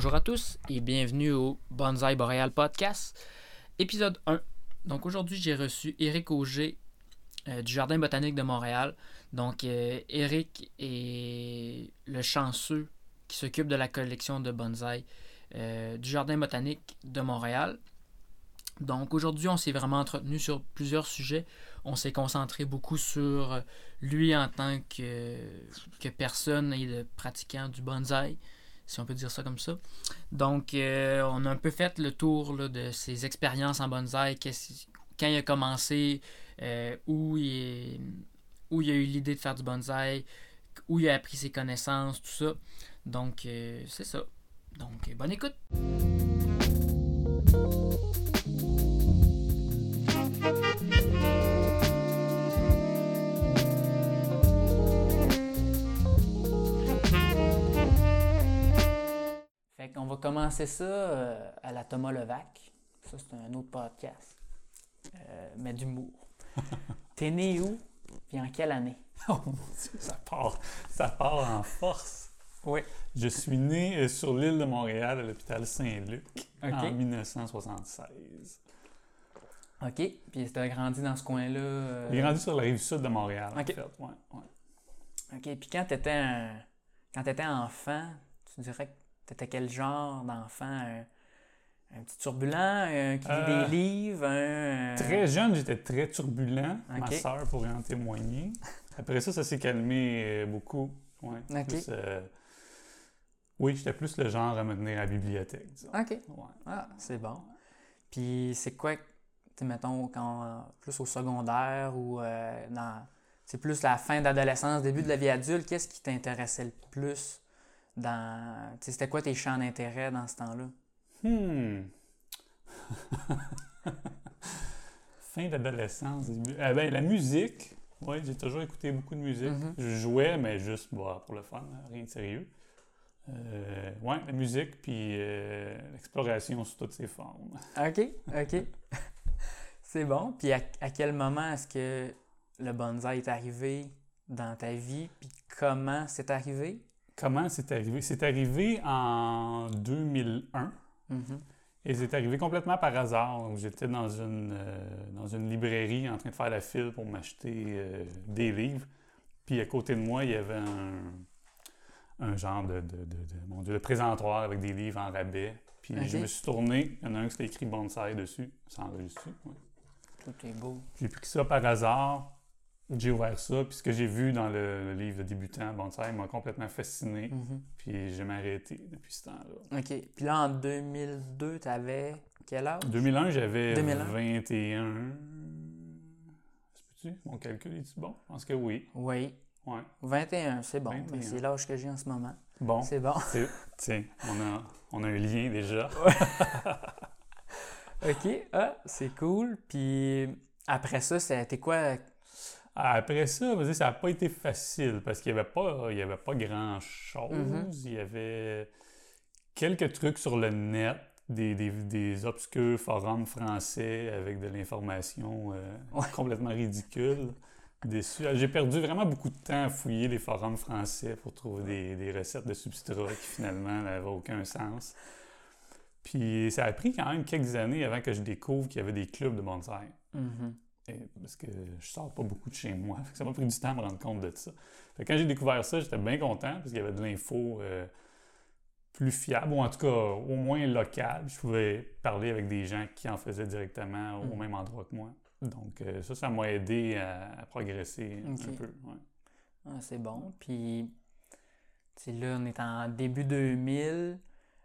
Bonjour à tous et bienvenue au Bonsai Boreal Podcast, épisode 1. Donc aujourd'hui, j'ai reçu Eric Auger euh, du Jardin botanique de Montréal. Donc euh, Eric est le chanceux qui s'occupe de la collection de bonsaï euh, du Jardin botanique de Montréal. Donc aujourd'hui, on s'est vraiment entretenu sur plusieurs sujets. On s'est concentré beaucoup sur lui en tant que, que personne et de pratiquant du bonsaï, si on peut dire ça comme ça. Donc euh, on a un peu fait le tour là, de ses expériences en bonsaï, quand il a commencé, euh, où, il où il a eu l'idée de faire du bonsaï, où il a appris ses connaissances, tout ça. Donc euh, c'est ça. Donc bonne écoute. Fait qu'on va commencer ça euh, à la Thomas Levac. Ça, c'est un autre podcast. Euh, mais d'humour. T'es né où? Puis en quelle année? Oh mon Dieu, ça part, ça part en force. Oui. Je suis né euh, sur l'île de Montréal à l'hôpital Saint-Luc en 1976. OK. Puis t'as grandi dans ce coin-là. euh, J'ai grandi sur la rive sud de Montréal, OK. en fait. Ouais, ouais. OK. Puis quand un... quand t'étais enfant, tu dirais que t'étais quel genre d'enfant? Un, un petit turbulent, un qui lit Euh, des livres, un... Très jeune, j'étais très turbulent. Ma sœur pourrait en témoigner. Après ça, ça s'est calmé euh, beaucoup. Ouais, plus, euh, Oui, j'étais plus le genre à me tenir à la bibliothèque, disons. OK. Ouais. Ah, c'est bon. Puis c'est quoi, tu mettons, quand, plus au secondaire ou euh, dans. C'est plus la fin d'adolescence, début de la vie adulte, qu'est-ce qui t'intéressait le plus? Dans. Tu sais, c'était quoi tes champs d'intérêt dans ce temps-là? Hmm. fin d'adolescence. Ah ben, la musique. Oui, j'ai toujours écouté beaucoup de musique. Mhm. Je jouais, mais juste bah, pour le fun, rien de sérieux. Euh, ouais, la musique, puis euh, l'exploration sous toutes ses formes. OK, OK. c'est bon. Puis à, à quel moment est-ce que le bonsaï est arrivé dans ta vie? Puis comment c'est arrivé? Comment c'est arrivé? C'est arrivé en 2001. Mhm. Et c'est arrivé complètement par hasard. Donc, J'étais dans une, euh, dans une librairie en train de faire la file pour m'acheter euh, des livres. Puis à côté de moi, il y avait un, un genre de, de, de- de- mon Dieu, de présentoir avec des livres en rabais. Puis je me suis tourné. Il y en a un qui s'était écrit Bonsai dessus. Ça enregistre. ouais. Tout est beau. J'ai pris ça par hasard. J'ai ouvert ça. Puis ce que j'ai vu dans le, le livre de débutant Bonsai m'a complètement fasciné. Mhm. Puis j'ai arrêté depuis ce temps-là. OK. Puis là, en 2002, t'avais quel âge? 2001, j'avais 2001. 21. Est-ce que tu Mon calcul est-tu bon? Je pense que oui. Oui. Ouais. 21, c'est bon. 21. Mais c'est l'âge que j'ai en ce moment. Bon. C'est bon. C'est- Tiens, on a, on a un lien déjà. OK. Ah, c'est cool. Puis après ça, c'était quoi? Après ça, ça n'a pas été facile parce qu'il n'y avait pas, il y avait pas grand-chose. Mhm. Il y avait quelques trucs sur le net, des, des, des obscurs forums français avec de l'information euh, Ouais. complètement ridicule. J'ai perdu vraiment beaucoup de temps à fouiller les forums français pour trouver des, des recettes de substrat qui finalement n'avaient aucun sens. Puis ça a pris quand même quelques années avant que je découvre qu'il y avait des clubs de bonsaï. Et- parce que je sors pas beaucoup de chez moi. Fait que ça m'a pris du temps à me rendre compte de ça. Fait que quand j'ai découvert ça, j'étais bien content parce qu'il y avait de l'info euh, plus fiable, ou en tout cas au moins locale. Je pouvais parler avec des gens qui en faisaient directement au Mm. même endroit que moi. Donc euh, ça, ça m'a aidé à, à progresser Ok. un peu. ouais. Ah, c'est bon. Puis, là, on est en début 2000.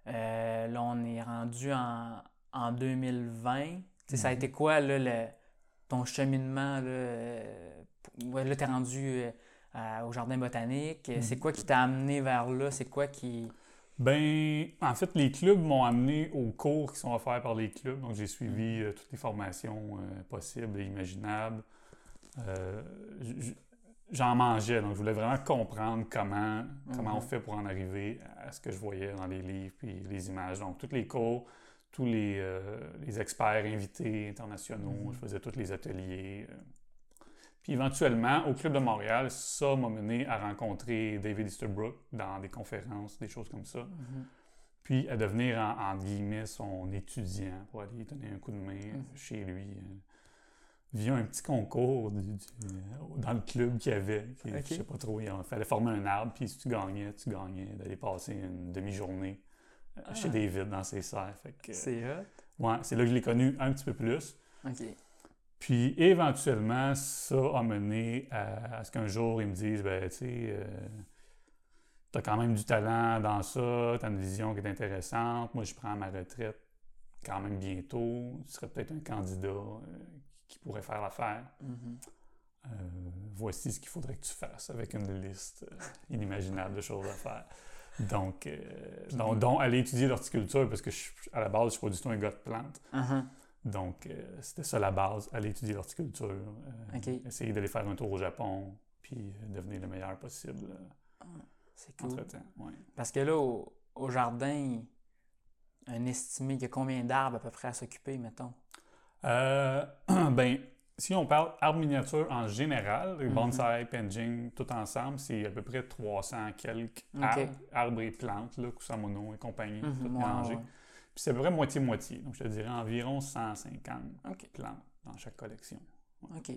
Euh, là, on est rendu en, en 2020. Tu sais, ça a Mhm. été quoi, là, le- ton cheminement, là? euh, là, t'es rendu euh, au jardin botanique. Mhm. C'est quoi qui t'a amené vers là? C'est quoi qui... Ben, en fait, les clubs m'ont amené aux cours qui sont offerts par les clubs. Donc, j'ai suivi euh, toutes les formations euh, possibles et imaginables. Euh, J'en mangeais, donc je voulais vraiment comprendre comment, comment on Mhm. fait pour en arriver à ce que je voyais dans les livres puis les images. Donc, tous les cours, tous les, euh, les experts invités internationaux, Mhm. je faisais tous les ateliers. euh. Puis éventuellement, au Club de Montréal, ça m'a mené à rencontrer David Easterbrook dans des conférences, des choses comme ça. Mhm. puis à devenir, en, guillemets, son étudiant pour aller donner un coup de main Mhm. chez lui. euh, via un petit concours du- du- euh, dans le club qu'il y avait. qui- Ok. Je sais pas trop, il fallait former un arbre, puis si tu gagnais, tu gagnais d'aller passer une demi-journée euh, Ah. chez David dans ses serres. Fait que, C'est hot. ouais, c'est là que je l'ai connu un petit peu plus. OK. Puis éventuellement, ça a mené à, à ce qu'un jour, ils me disent ben, tu sais, tu as quand même du talent dans ça, tu as une vision qui est intéressante. Moi, je prends ma retraite quand même bientôt. Tu serais peut-être un candidat euh, qui pourrait faire l'affaire. Mhm. Euh, voici ce qu'il faudrait que tu fasses avec une liste euh, inimaginable de choses à faire. Donc, euh, dont aller étudier l'horticulture, parce que je, à la base, je ne suis pas du tout un gars de plantes. Uh-huh. Donc, euh, c'était ça la base, aller étudier l'horticulture, euh, essayer d'aller faire un tour au Japon, puis devenir le meilleur possible euh, C'est cool. ouais. Parce que là, au, au jardin, un estimé, il y a combien d'arbres à peu près à s'occuper, mettons? Ben, si on parle arbre miniature en général, Mhm. bonsai, penjing, tout ensemble, c'est à peu près 300 quelques arbres, arbres et plantes, là, Kusamono et compagnie, Mhm, tout mélangé. Puis c'est à peu près moitié-moitié. Donc, je te dirais environ 150 OK. plantes dans chaque collection. OK.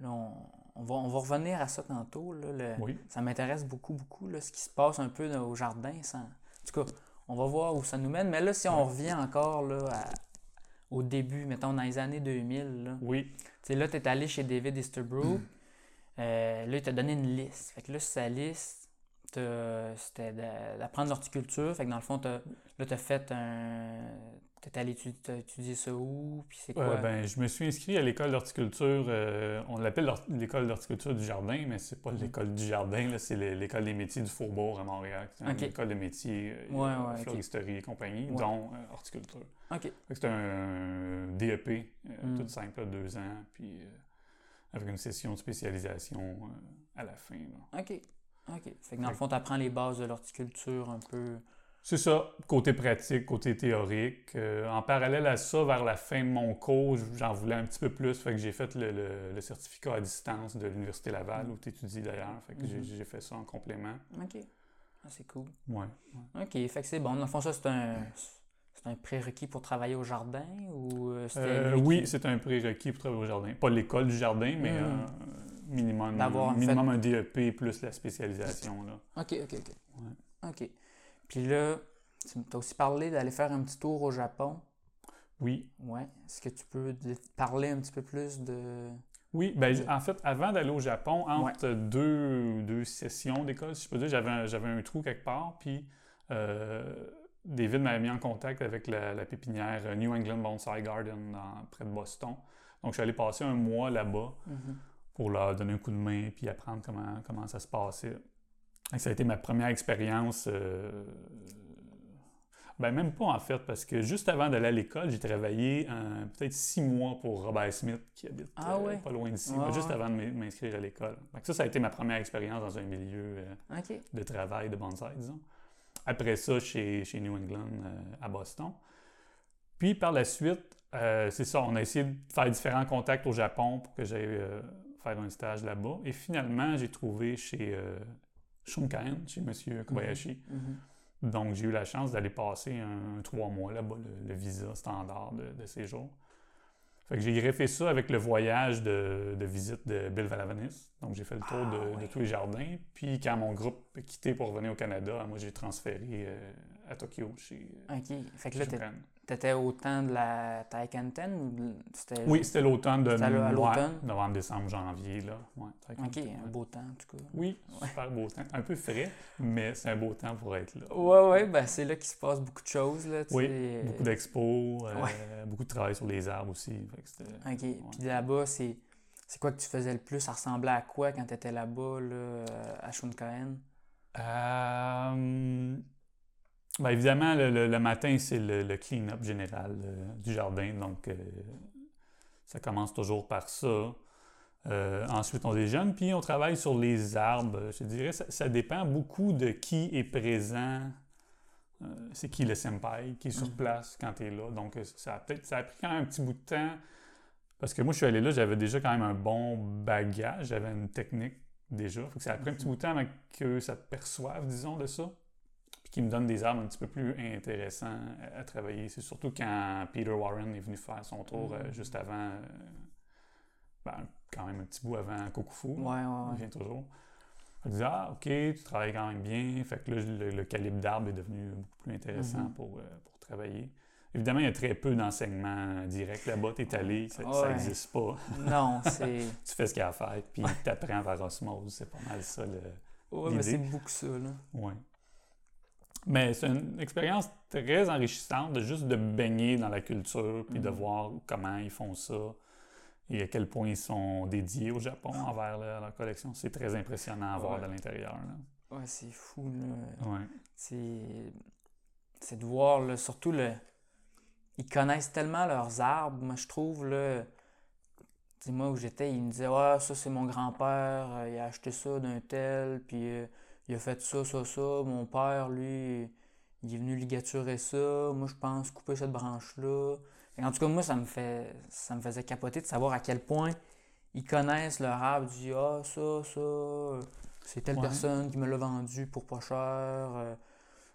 Là, on, on va, on va revenir à ça tantôt. Là, le- Oui. Ça m'intéresse beaucoup, beaucoup, là, ce qui se passe un peu au jardin. sans- En tout cas, on va voir où ça nous mène. Mais là, si on revient encore là, à- au début, mettons dans les années 2000, là, Oui. tu sais, là, tu es allé chez David Easterbrook. Euh, là, il t'a donné une liste. Fait que là, sa liste, t'as- c'était d'a- d'apprendre l'horticulture. Fait que dans le fond, t'as- là, tu as fait un. Tu allé étudier, ça où? Puis c'est quoi? Euh, ben, je me suis inscrit à l'école d'horticulture. euh, on l'appelle l'école d'horticulture du jardin, mais c'est pas Mhm. l'école du jardin, là, c'est l'é- l'école des métiers du Faubourg à Montréal. C'est Ok. une école de métiers, euh, Ouais, floristerie et compagnie, Ouais. dont euh, horticulture. C'est un DEP, Mm. tout simple, deux ans, puis avec une session de spécialisation à la fin. là. OK. OK. Fait que dans le fond, tu apprends les bases de l'horticulture un peu. C'est ça, côté pratique, côté théorique. Euh, en parallèle à ça, vers la fin de mon cours, j'en voulais un petit peu plus. Fait que j'ai fait le, le- le certificat à distance de l'Université Laval, où tu étudies d'ailleurs. Fait que j'ai- Mhm. j'ai fait ça en complément. OK. Ah, c'est cool. Ouais. OK. Fait que c'est bon. Dans le fond, ça, c'est un. C'est un prérequis pour travailler au jardin ou euh, Euh, oui, c'est un prérequis pour travailler au jardin. Pas l'école du jardin, mais Mhm. euh, minimum, fait- minimum un DEP plus la spécialisation. Là. OK, OK, OK. Ouais. OK. Puis là, tu as aussi parlé d'aller faire un petit tour au Japon. Oui. Ouais. Est-ce que tu peux parler un petit peu plus de. Oui, ben, en fait, avant d'aller au Japon, Ouais. entre deux, deux sessions d'école, si je peux dire, j'avais un, j'avais un trou quelque part, puis euh, David m'avait mis en contact avec la, la pépinière euh, New England Bonsai Garden dans- près de Boston. Donc, je suis allé passer un mois là-bas Mhm. pour leur donner un coup de main puis apprendre comment, comment ça se passait. Ça a été ma première expérience. euh, ben même pas en fait, parce que juste avant d'aller à l'école, j'ai travaillé euh, peut-être six mois pour Robert Smith, qui habite Ah euh, pas loin d'ici, juste ouais. avant de m'in- m'inscrire à l'école. Ça, ça a été ma première expérience dans un milieu euh, de travail de bonsaï, disons. Après ça, chez, chez New England, à Boston. Puis par la suite, c'est ça, on a essayé de faire différents contacts au Japon pour que j'aille faire un stage là-bas. Et finalement, j'ai trouvé chez Shunkan, chez M. Kobayashi. Mhm. Donc, j'ai eu la chance d'aller passer un, un trois mois là-bas, le, le visa standard de, de séjour. Fait que j'ai greffé ça avec le voyage de, de visite de Bill Valavanis. Donc, j'ai fait le tour Ah, de, tous les jardins. Puis, quand mon groupe a quitté pour revenir au Canada, moi, j'ai transféré euh, à Tokyo chez, OK. Fait que là, t'es- Shunkan. T'étais au temps de la Taikanten ou c'était. Oui, c'était l'automne de l'automne? novembre, décembre, janvier. Là. Ouais, OK, un beau temps en tout cas. Oui, super beau temps. Un peu frais, mais c'est un beau temps pour être là. Ouais, ouais, ben c'est là qu'il se passe beaucoup de choses. Là, tu Oui, sais. Beaucoup d'expos, euh, Ouais. beaucoup de travail sur les arbres aussi. Fait que c'était- OK. Puis là-bas, c'est. C'est quoi que tu faisais le plus? Ça ressemblait à quoi quand tu étais là-bas, là, euh, à Shunkaen? Euh, ben évidemment, le, le- le matin, c'est le, le clean-up général euh, du jardin. Donc, euh, ça commence toujours par ça. Euh, ensuite, on déjeune, puis on travaille sur les arbres. Je dirais, ça, ça dépend beaucoup de qui est présent. C'est qui le senpai qui est sur Mhm. place quand tu es là. Donc, ça a peut-être ça a pris quand même un petit bout de temps. Parce que moi, je suis allé là, j'avais déjà quand même un bon bagage, j'avais une technique déjà. Fait que ça a pris un petit bout de temps avant que ça te perçoive, disons, de ça. Qui me donne des arbres un petit peu plus intéressants à, à travailler. C'est surtout quand Peter Warren est venu faire son tour euh, Mhm. juste avant, euh, ben, quand même un petit bout avant Kokufu. Ouais, ouais, Il vient toujours. Je disais, ah, ok, tu travailles quand même bien. Fait que là, le, le calibre d'arbre est devenu beaucoup plus intéressant Mhm. pour, euh, pour travailler. Évidemment, il y a très peu d'enseignement direct là-bas. Tu es allé, ça Ouais. n'existe pas. Non, c'est. tu fais ce qu'il y a à faire, puis tu apprends par osmose. C'est pas mal ça. Le... Ouais, mais c'est beaucoup ça, là. Ouais. Mais c'est une expérience très enrichissante de juste de baigner dans la culture, puis de Mhm. voir comment ils font ça et à quel point ils sont dédiés au Japon envers leur, leur collection. C'est très impressionnant à voir Ouais. de l'intérieur. Ouais, c'est fou, là. Ouais. C'est. C'est de voir, là, surtout le. Ils connaissent tellement leurs arbres, moi, je trouve, là. Tu sais, moi, où j'étais, ils me disaient, ouais, ça, c'est mon grand-père, euh, il a acheté ça d'un tel, puis euh, il a fait ça, ça, ça. Mon père, lui, il est venu ligaturer ça. Moi, je pense couper cette branche-là. En tout cas, moi, ça me fait, ça me faisait capoter de savoir à quel point ils connaissent leur arbre. Disent, ah, ça, ça, c'est telle Ouais. personne qui me l'a vendu pour pas cher. euh.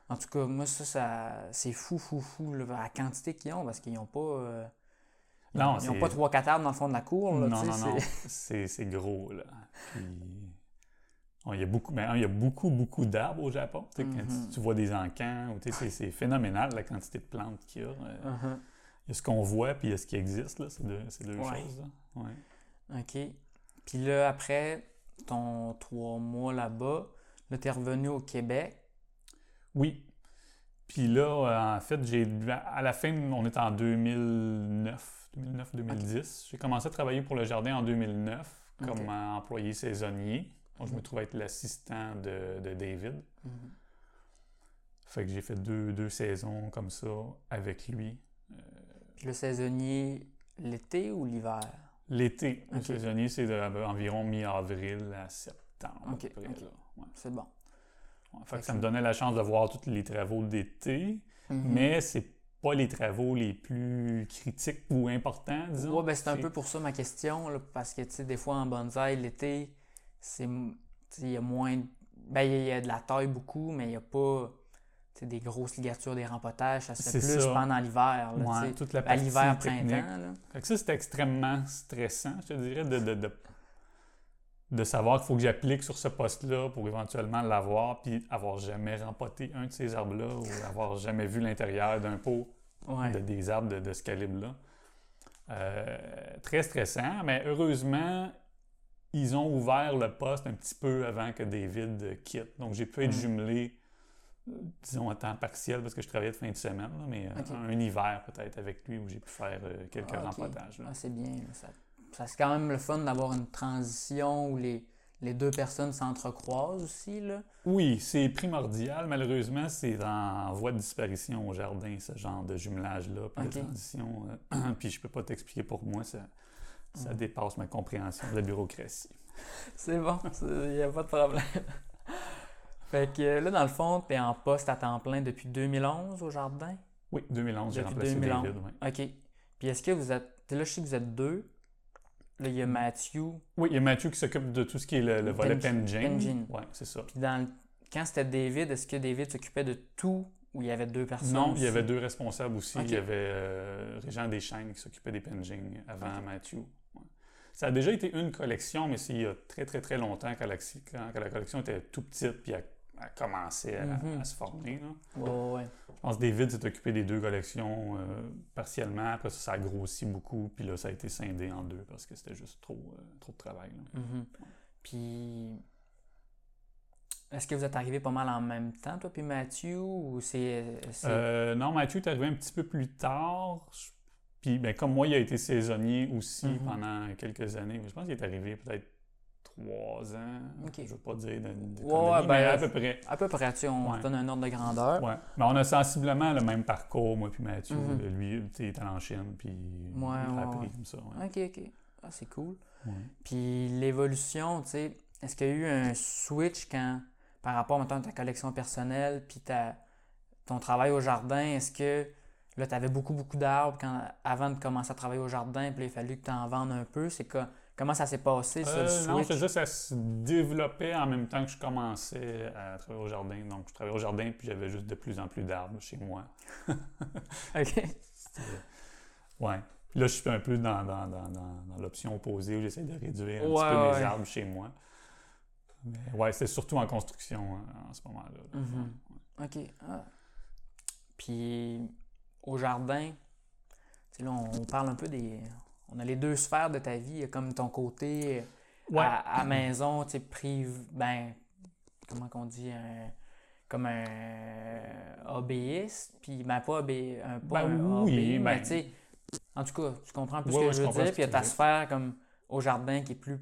En tout cas, moi, ça, ça c'est fou, fou, fou, là, la quantité qu'ils ont, parce qu'ils n'ont pas. euh, ils Non, ont- ils n'ont pas trois quatre arbres dans le fond de la cour. Là, non, non, non. c'est- gros, là. Puis, il y a beaucoup, ben, un, il y a beaucoup, beaucoup d'arbres au Japon. Tu sais, quand tu- Mhm. vois des encans, c'est phénoménal la quantité de plantes qu'il y a. Euh, Mhm. Il y a ce qu'on voit, puis il y a ce qui existe, là. C'est deux, c'est deux Ouais. choses, là. Ouais. OK. Puis là, après ton trois mois là-bas, là, tu es revenu au Québec? Oui. Puis là, euh, en fait, j'ai à la fin, on est en 2009, 2009-2010. J'ai commencé à travailler pour le jardin en 2009 comme euh, employé saisonnier. Donc, je me trouvais être l'assistant de, de David. Mhm. Fait que j'ai fait deux, deux saisons comme ça avec lui. Puis le saisonnier, l'été ou l'hiver? L'été, le saisonnier, c'est euh, environ mi-avril à septembre. à Ok, peu près, ok. là. Ouais. C'est bon. Ouais, fait Fait que ça me donnait la chance de voir tous les travaux d'été, Mhm. mais c'est pas les travaux les plus critiques ou importants, disons. Ouais, ben c'est un peu pour ça ma question, là, parce que, tu sais, des fois en bonsaï, l'été, c'est... il y a moins... de- Ben, il y a- de la taille beaucoup, mais il n'y a pas, des grosses ligatures, des rempotages. Ça se fait plus ça. pendant l'hiver, Ouais, toute la À partie l'hiver, printemps, là. Fait que ça, c'est extrêmement stressant, je te dirais, de, de, de, de savoir qu'il faut que j'applique sur ce poste-là pour éventuellement l'avoir, puis avoir jamais rempoté un de ces arbres-là ou avoir jamais vu l'intérieur d'un pot Ouais. de, des arbres de, de ce calibre-là. Euh, très stressant, mais heureusement, ils ont ouvert le poste un petit peu avant que David quitte. Donc, j'ai pu être Mm. jumelé, disons, à temps partiel, parce que je travaillais de fin de semaine, là, mais euh, un hiver peut-être avec lui où j'ai pu faire euh, quelques Ah, ok. rempotages. Ah, c'est bien. Ça, ça c'est quand même le fun d'avoir une transition où les, les deux personnes s'entrecroisent aussi, là. Oui, c'est primordial. Malheureusement, c'est en voie de disparition au jardin, ce genre de jumelage-là, puis de transition. euh, puis je peux pas t'expliquer pour moi, ça, ça Mm. dépasse ma compréhension de la bureaucratie. C'est bon, il n'y a pas de problème. fait que là, dans le fond, tu es en poste à temps plein depuis 2011 au jardin? Oui, 2011, j'ai remplacé 2011. David. ouais. OK. Puis est-ce que vous êtes. Là, je sais que vous êtes deux. Là, il y a Matthew. Oui, il y a Mathieu qui s'occupe de tout ce qui est le, le volet. Penjing. Oui, c'est ça. Puis dans le- quand c'était David, est-ce que David s'occupait de tout ou il y avait deux personnes? Non, il y avait deux responsables aussi. Il y avait euh, Régent Deschênes qui s'occupait des Penjing avant Mathieu. Ça a déjà été une collection, mais c'est il y a très, très, très longtemps quand la, quand- la collection était tout petite puis elle, elle commençait à, Mhm. à se former. là. Ouais, ouais. Je pense que David s'est occupé des deux collections euh, partiellement. Après ça, ça a grossi beaucoup. Puis là, ça a été scindé en deux parce que c'était juste trop, euh, trop de travail. Mhm. Puis. Est-ce que vous êtes arrivés pas mal en même temps, toi, puis Matthew, ou c'est. c'est- Euh, non, Mathieu est arrivé un petit peu plus tard. Je- Puis, ben, comme moi, il a été saisonnier aussi Mhm. pendant quelques années. Je pense qu'il est arrivé peut-être trois ans. Je ne veux pas dire de, de Ouais, ben, mais à peu près. À peu près, tu on Ouais. donne un ordre de grandeur. Ouais. Mais on a sensiblement le même parcours, moi puis Mathieu. Mhm. Lui, il est allé en Chine, puis il a appris comme ça. Ok, ok. Ah, c'est cool. Puis l'évolution, tu sais, est-ce qu'il y a eu un switch quand, par rapport mettons, à ta collection personnelle, puis ta, ton travail au jardin, est-ce que là, tu avais beaucoup, beaucoup d'arbres quand, avant de commencer à travailler au jardin, puis là, il a fallu que tu en vendes un peu? C'est que, comment ça s'est passé, ça, Euh, non, c'est juste ça se développait en même temps que je commençais à travailler au jardin. Donc, je travaillais au jardin, puis j'avais juste de plus en plus d'arbres chez moi. OK. Ouais. Puis là, je suis un peu dans, dans, dans, dans, l'option opposée où j'essaie de réduire un Ouais, petit peu mes arbres chez moi. Mais ouais, c'est surtout en construction hein, en ce moment-là. là. Mhm. Ouais. OK. Ah. Puis, au jardin, là, on parle un peu des. On a les deux sphères de ta vie. Il y a comme ton côté euh, Ouais. à, à maison, tu sais, prive. Ben, comment qu'on dit un- Comme un hobbyiste. Puis, ben, pas, hobby, un, pas Ben un oui, mais ben- tu sais. En tout cas, tu comprends peu Ouais, ce que ouais, je veux dire. Puis, il y a ta sphère comme au jardin qui est plus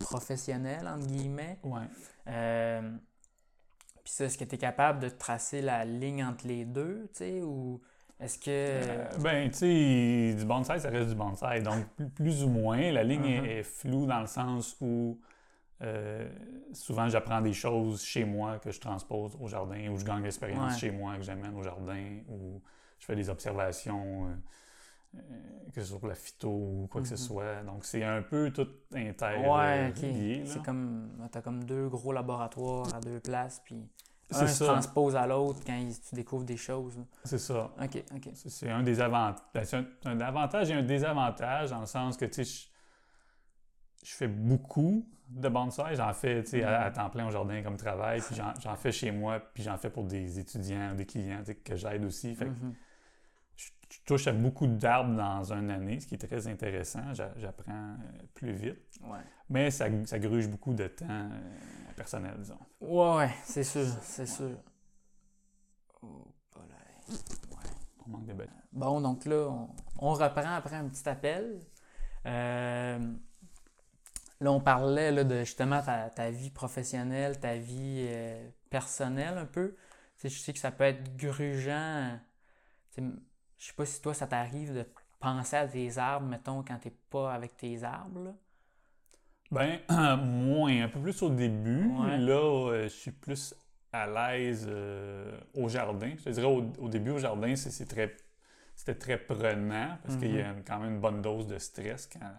professionnelle, entre guillemets. Ouais. Euh, puis ça, est-ce que tu es capable de tracer la ligne entre les deux, tu sais, ou est-ce que... Euh, ben, tu sais, du bonsaï, ça reste du bonsaï. Donc, plus, ou moins, la ligne est- Mhm. est, floue dans le sens où euh, souvent j'apprends des choses chez moi que je transpose au jardin, ou je gagne l'expérience Ouais. chez moi que j'amène au jardin, ou je fais des observations, euh, que ce soit pour la phyto ou quoi que ce Mhm. soit. Donc, c'est un peu tout inter ouais, ok. relié, là. C'est comme... T'as comme deux gros laboratoires à deux places, puis un se ça. transpose à l'autre quand il- tu découvres des choses. C'est ça. Ok, ok. C'est- un des avantages. C'est un, un avantage et un désavantage dans le sens que, tu sais, je, je fais beaucoup de bonsaï. J'en fais, tu sais, à, à temps plein au jardin comme travail, puis j'en- fais chez moi, puis j'en fais pour des étudiants, des clients, tu sais, que j'aide aussi. Fait Mhm. je, je touche à beaucoup d'arbres dans une année, ce qui est très intéressant. J'a- J'apprends euh, plus vite. Ouais. Mais ça, ça gruge beaucoup de temps euh, personnel, disons. Ouais, ouais, c'est sûr, c'est sûr. Oh. Ouais. On manque de. Bon, donc là, on, on reprend après un petit appel. Euh, là, on parlait là, de justement ta, ta vie professionnelle, ta vie euh, personnelle un peu. Tu sais, je sais que ça peut être grugeant. Tu sais, je sais pas si toi, ça t'arrive de penser à tes arbres, mettons, quand t'es pas avec tes arbres. là. Ben, moins, un peu plus au début. Ouais. Là, euh, je suis plus à l'aise euh, au jardin. Je te dirais, au, au début, au jardin, c'est très, c'était très prenant parce qu'il y a quand même une bonne dose de stress quand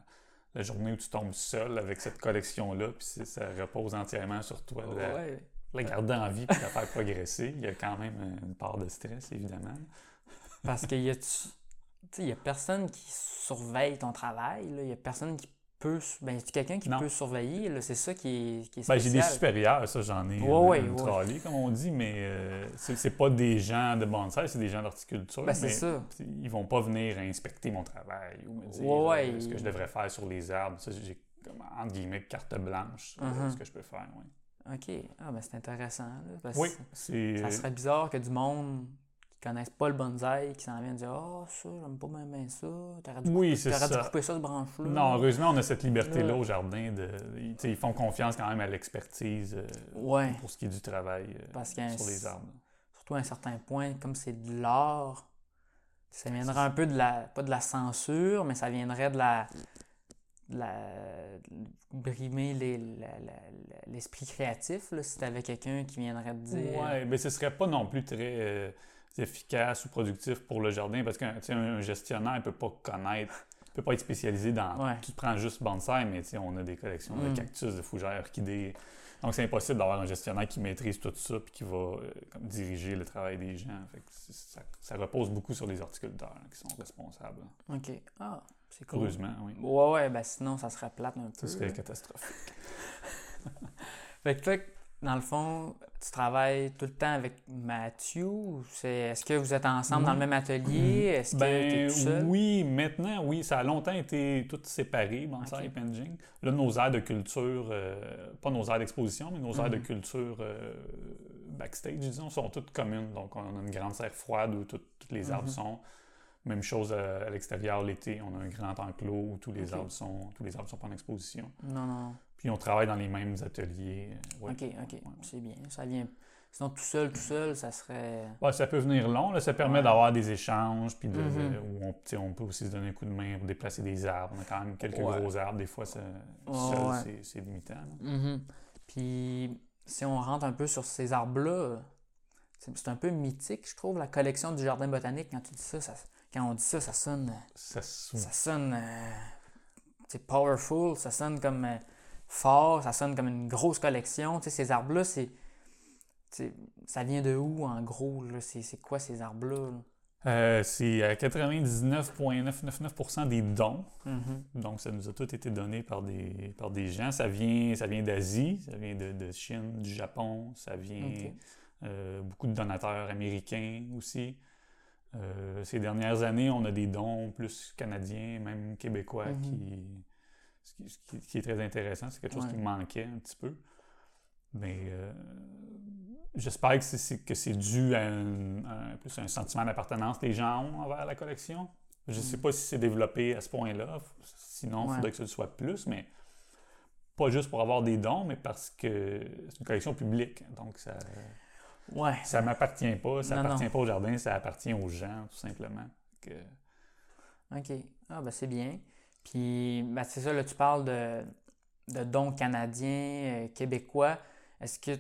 la journée où tu tombes seul avec cette collection-là, puis ça repose entièrement sur toi de la, Ouais. la garder en vie puis la faire progresser. Il y a quand même une part de stress, évidemment. Parce qu'il y a, tu sais, il y a personne qui surveille ton travail. Il y a personne qui peut. Ben, c'est quelqu'un qui Non. peut surveiller. là. C'est ça qui est, qui est Ben, j'ai des spécial. supérieurs, ça j'en ai Ouais, une- ouais, trolley, comme on dit, mais euh, c'est c'est pas des gens de bonsaï, c'est des gens d'horticulture. Ben, c'est mais ça. Ils vont pas venir inspecter mon travail ou me dire euh, ce que je devrais faire sur les arbres. Ça, j'ai comme, entre guillemets carte blanche euh, Mhm. ce que je peux faire. ouais. OK. Ah, ben c'est intéressant. là, parce Oui. Ça serait bizarre que du monde qui connaisse pas le bonsaï qui s'en vienne dire Ah, ça, j'aime pas bien, bien ça. T'aurais dû, Oui, couper- t'aurais dû ça. couper ça, ce branche-là. Non, heureusement, on a cette liberté-là Là. au jardin. De, ils, tu font confiance quand même à l'expertise euh, Ouais. pour ce qui est du travail euh, Parce sur les arbres. Surtout à un certain point, comme c'est de l'art, ça viendrait un peu de la. Pas de la censure, mais ça viendrait de la. de la brimer les- l'esprit créatif, là, si t'avais quelqu'un qui viendrait te dire. Ouais, mais ce serait pas non plus très euh, efficace ou productif pour le jardin parce qu'un un gestionnaire ne peut pas connaître, peut pas être spécialisé dans. Ouais. Tu prends juste bonsaï, mais on a des collections Mm. de cactus, de fougères, orchidées. Donc c'est impossible d'avoir un gestionnaire qui maîtrise tout ça puis qui va euh, comme diriger le travail des gens. Fait que ça, ça repose beaucoup sur les horticulteurs hein, qui sont responsables. OK. Ah, c'est cool. Heureusement, oui. Ouais, ouais, ben sinon, ça serait plate un peu. Ce serait catastrophique. Fait que dans le fond, tu travailles tout le temps avec Mathieu. c'est- Est-ce que vous êtes ensemble dans le même atelier? Est-ce que Ben tout seul? oui, maintenant, oui, ça a longtemps été tout séparé, bonsai Ok. et penging. Là, nos aires de culture, euh, pas nos aires d'exposition, mais nos aires de Mhm. culture euh, backstage, disons, sont toutes communes. Donc, on a une grande serre froide où tout- tous les arbres Mhm. sont. Même chose à, à l'extérieur l'été, on a un grand enclos où tous les arbres sont tous les arbres sont pas en exposition. Non, non. Puis on travaille dans les mêmes ateliers. euh, ouais. OK, OK. ouais. C'est bien. Ça vient. Sinon, tout seul, tout seul, ça serait. Ouais, ça peut venir long. Là, ça permet d'avoir des échanges, puis de, Mhm. où on, on peut aussi se donner un coup de main pour déplacer des arbres. On a quand même quelques gros arbres. Des fois, ça, seul, c'est- limitant. Mhm. Puis, si on rentre un peu sur ces arbres-là, c'est c'est un peu mythique, je trouve, la collection du jardin botanique. Quand tu dis ça, ça- quand on dit ça, ça sonne. Ça, Ça sonne. euh, c'est powerful, ça sonne comme euh, fort, ça sonne comme une grosse collection. Tu sais, ces arbres-là, c'est. Ça vient de où en gros? là? C'est c'est quoi ces arbres-là? là? Euh, c'est à 99,999% des dons. Mhm. Donc, ça nous a tout été donné par des, par des gens. Ça vient, ça vient d'Asie, ça vient de, de Chine, du Japon, ça vient euh, beaucoup de donateurs américains aussi. Euh, ces dernières années, on a des dons plus canadiens, même québécois, Mhm. qui, ce qui, ce qui- qui est très intéressant. C'est quelque chose Ouais. qui me manquait un petit peu. Mais euh, j'espère que c'est- c'est que c'est dû à un, un- plus un sentiment d'appartenance que les gens ont envers la collection. Je ne sais Mhm. pas si c'est développé à ce point-là. Sinon, il Ouais. faudrait que ce le soit plus, mais pas juste pour avoir des dons, mais parce que c'est une collection publique. Donc, ça Ouais. ça m'appartient pas. Ça Non, non. appartient pas au jardin, ça appartient aux gens, tout simplement. Que- OK. Ah, ben c'est bien. Puis, ben, c'est ça, là, tu parles de, dons canadiens, euh, québécois. Est-ce que,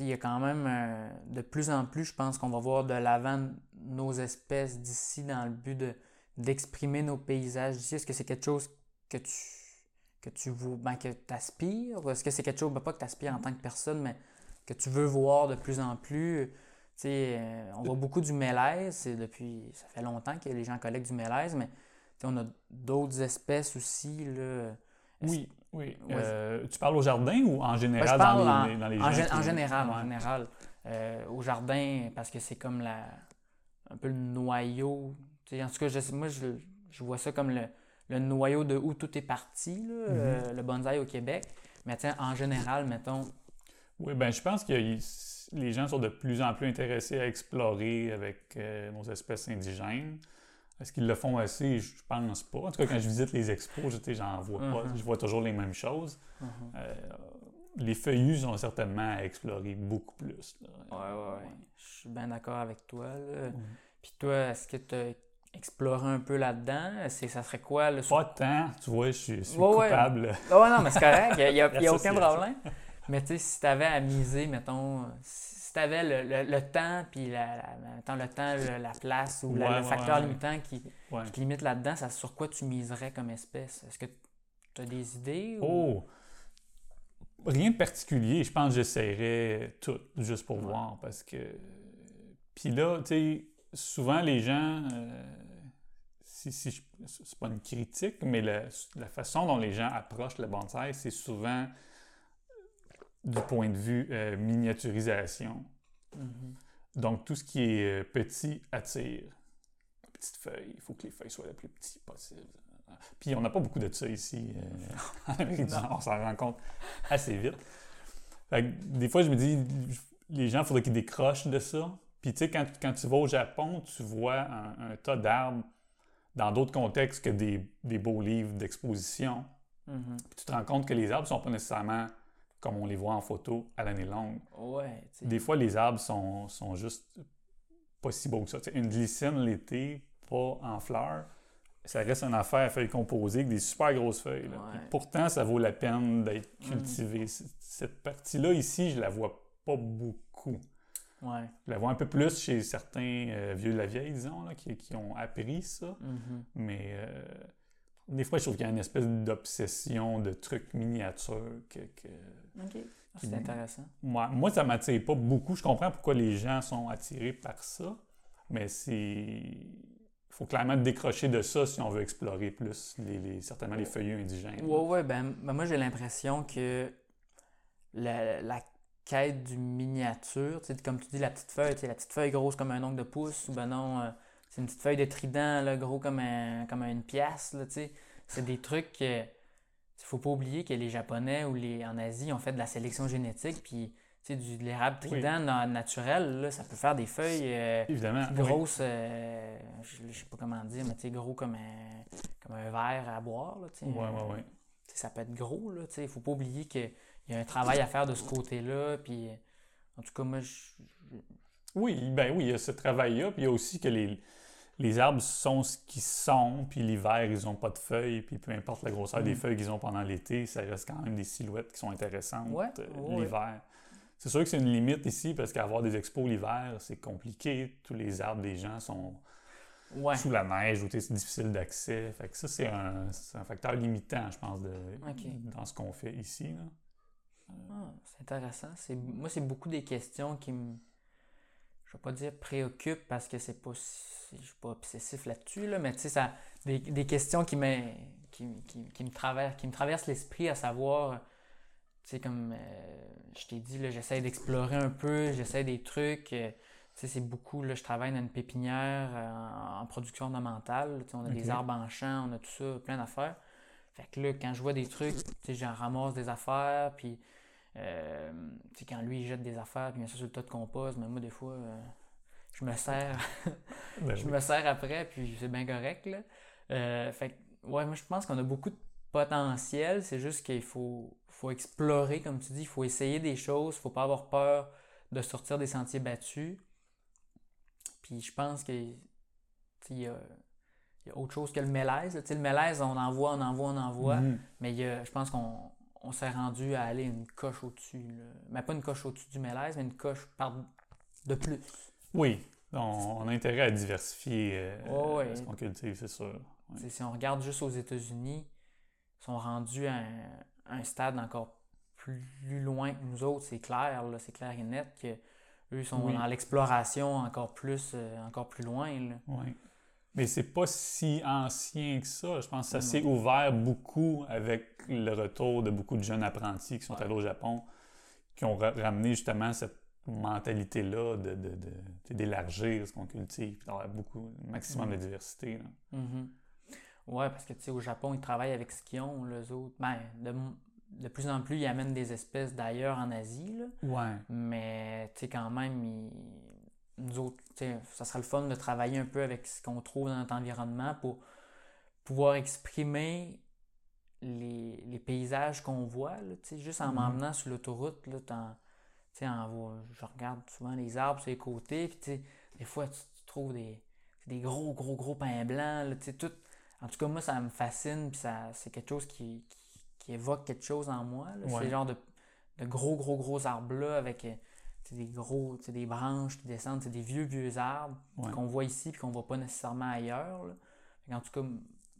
il y a quand même, euh, de plus en plus, je pense qu'on va voir de l'avant nos espèces d'ici dans le but de, d'exprimer nos paysages d'ici? Est-ce que c'est quelque chose que tu, que tu ben, que aspires? Est-ce que c'est quelque chose, ben, pas que tu aspires en tant que personne, mais que tu veux voir de plus en plus? Euh, on voit beaucoup du mélèze, c'est depuis, ça fait longtemps que les gens collectent du mélèze, mais on a d'autres espèces aussi, là. Oui, oui. Euh, tu parles au jardin ou en Ben, général je parle dans en, les, dans les en gé- en général, en général. Euh, au jardin, parce que c'est comme la, un peu le noyau. En tout cas, je- moi, je, je vois ça comme le, le noyau de où tout est parti, là, Mhm. euh, le bonsaï au Québec. Mais tiens, en général, mettons, Oui, ben je pense que les gens sont de plus en plus intéressés à explorer avec nos espèces indigènes. Est-ce qu'ils le font assez? Je pense pas. En tout cas, quand je visite les expos, j'en vois pas. Mhm. Je vois toujours les mêmes choses. Mhm. Euh, les feuillus sont certainement à explorer beaucoup plus. là. Ouais, ouais, ouais. Je suis bien d'accord avec toi. là. Puis toi, est-ce que tu as exploré un peu là-dedans? Ça serait quoi? Le... Pas tant, tu vois, je suis, je suis Ouais, ouais. coupable. Ouais, non, mais c'est correct. Il n'y a, y a- y a aucun problème. Mais tu sais, si tu avais à miser, mettons, si tu avais le, le- le temps, puis la, le temps, le- la place ou la- Ouais, le facteur ouais. limitant qui, qui te limite là-dedans, ça, sur quoi tu miserais comme espèce? Est-ce que tu as des idées? ou- Oh! Rien de particulier. Je pense que j'essaierais tout, juste pour voir. Parce que. Puis là, tu sais, souvent les gens. euh, si, si c'est pas une critique, mais la, la façon dont les gens approchent le bonsaï, c'est souvent du point de vue euh, miniaturisation. Mhm. Donc, tout ce qui est euh, petit attire. Petites feuilles, il faut que les feuilles soient le plus petit possible. Puis, on n'a pas beaucoup de ça ici. euh, Non. On s'en rend compte assez vite. Fait que des fois, je me dis, les gens, il faudrait qu'ils décrochent de ça. Puis, tu sais, quand, quand tu vas au Japon, tu vois un, un tas d'arbres dans d'autres contextes que des, des beaux livres d'exposition. Mhm. Puis, tu te rends compte que les arbres ne sont pas nécessairement comme on les voit en photo à l'année longue. Ouais. Des fois, les arbres sont, sont juste pas si beaux que ça. Une glycine l'été, pas en fleurs, ça reste une affaire à feuilles composées avec des super grosses feuilles. Ouais. Pourtant, ça vaut la peine d'être Mm. cultivé. Cette partie-là, ici, je la vois pas beaucoup. Ouais. Je la vois un peu plus chez certains euh, vieux de la vieille, disons, là, qui, qui ont appris ça. Mhm. Mais euh, des fois, je trouve qu'il y a une espèce d'obsession de trucs miniatures que- que, OK. Ah, C'est Qui- intéressant. moi, moi, ça m'attire pas beaucoup. Je comprends pourquoi les gens sont attirés par ça, mais c'est. Il faut clairement décrocher de ça si on veut explorer plus, les, les- certainement les feuillus indigènes. Ouais, ouais, ben, ben moi j'ai l'impression que la, la quête du miniature, comme tu dis, la petite feuille, la petite feuille grosse comme un ongle de pouce, ou ben non, euh, c'est une petite feuille de trident, là, gros comme, un, comme une pièce, là, tu sais. C'est des trucs que. Faut pas oublier que les Japonais ou les en Asie ont fait de la sélection génétique, puis tu sais, du, de l'érable Oui. trident na- naturel, là, ça peut faire des feuilles. euh, Évidemment. oui. grosses, euh, je, je sais pas comment dire, mais tu sais, gros comme un, comme un verre à boire, là, tu sais. Ouais, ouais, ouais. Tu sais, ça peut être gros, là, tu sais. Faut pas oublier qu'il y a un travail à faire de ce côté-là, puis en tout cas, moi, je... je- Oui, ben oui, il y a ce travail-là, puis il y a aussi que les, les arbres sont ce qu'ils sont, puis l'hiver, ils n'ont pas de feuilles, puis peu importe la grosseur des Mm. feuilles qu'ils ont pendant l'été, ça reste quand même des silhouettes qui sont intéressantes Ouais, euh, ouais. l'hiver. C'est sûr que c'est une limite ici, parce qu'avoir des expos l'hiver, c'est compliqué. Tous les arbres des gens sont, sous la neige où c'est difficile d'accès. Fait que ça, c'est un, facteur limitant, je pense, de, dans ce qu'on fait ici. Ah, c'est intéressant. Moi, c'est beaucoup des questions qui me. Je vais pas dire préoccupent parce que c'est pas. si- Je suis pas obsessif là-dessus, là, mais tu sais, ça. Des, des questions qui me, qui, qui, qui me traversent, qui me traversent l'esprit à savoir. Tu sais, comme euh, je t'ai dit, là, j'essaie d'explorer un peu, j'essaie des trucs. euh, tu sais, c'est beaucoup, là, je travaille dans une pépinière euh, en, production ornementale. Tu sais, on a des arbres en champ, on a tout ça, plein d'affaires. Fait que là, quand je vois des trucs, tu sais, j'en ramasse des affaires, puis euh, tu quand lui, il jette des affaires, puis il met ça sur le tas de compost, mais moi, des fois, euh, je me sers, Ben je oui. me sers après, puis c'est bien correct, là. Euh, fait ouais, moi, je pense qu'on a beaucoup de potentiel, c'est juste qu'il faut, faut explorer, comme tu dis, il faut essayer des choses, il faut pas avoir peur de sortir des sentiers battus. Puis je pense que, il y a, il y a autre chose que le mélèze, là. Le mélèze, on en voit, on en voit, on en voit. Mhm. Mais il y a- je pense qu'on on s'est rendu à aller une coche au-dessus. Mais pas une coche au-dessus du mélèze, mais une coche par de plus. Oui, on, on a intérêt à diversifier euh, Oh, ouais. ce qu'on cultive, c'est sûr. Si on regarde juste aux États-Unis, ils sont rendus à un, un stade encore plus loin que nous autres, c'est clair, c'est clair et net que eux sont Oui. dans l'exploration encore plus, euh, encore plus loin. là. Mais c'est pas si ancien que ça. Je pense que ça s'est ouvert beaucoup avec le retour de beaucoup de jeunes apprentis qui sont allés au Japon, qui ont ra- ramené justement cette mentalité-là de, de- de- d'élargir ce qu'on cultive, puis d'avoir beaucoup, maximum de Mm. diversité. là. Mhm. Ouais, parce que tu sais, au Japon, ils travaillent avec ce qu'ils ont, les autres. Ben, de plus en plus, ils amènent des espèces d'ailleurs en Asie, là. Ouais. Mais, tu sais, quand même, ils- nous autres, ça serait le fun de travailler un peu avec ce qu'on trouve dans notre environnement pour pouvoir exprimer les, les paysages qu'on voit, là, juste en Mhm. m'emmenant sur l'autoroute, là, en je regarde souvent les arbres sur les côtés, puis des fois, tu, tu trouves des, des gros, gros, gros pins blancs, là, tout. En tout cas, moi, ça me fascine, puis ça, c'est quelque chose qui, qui, qui évoque quelque chose en moi, là. Ouais. C'est genre de, de gros, gros, gros arbres-là avec sais, des gros, sais, des branches qui descendent, c'est des vieux, vieux arbres Ouais. qu'on voit ici puis qu'on voit pas nécessairement ailleurs. là. Qu'en tout cas,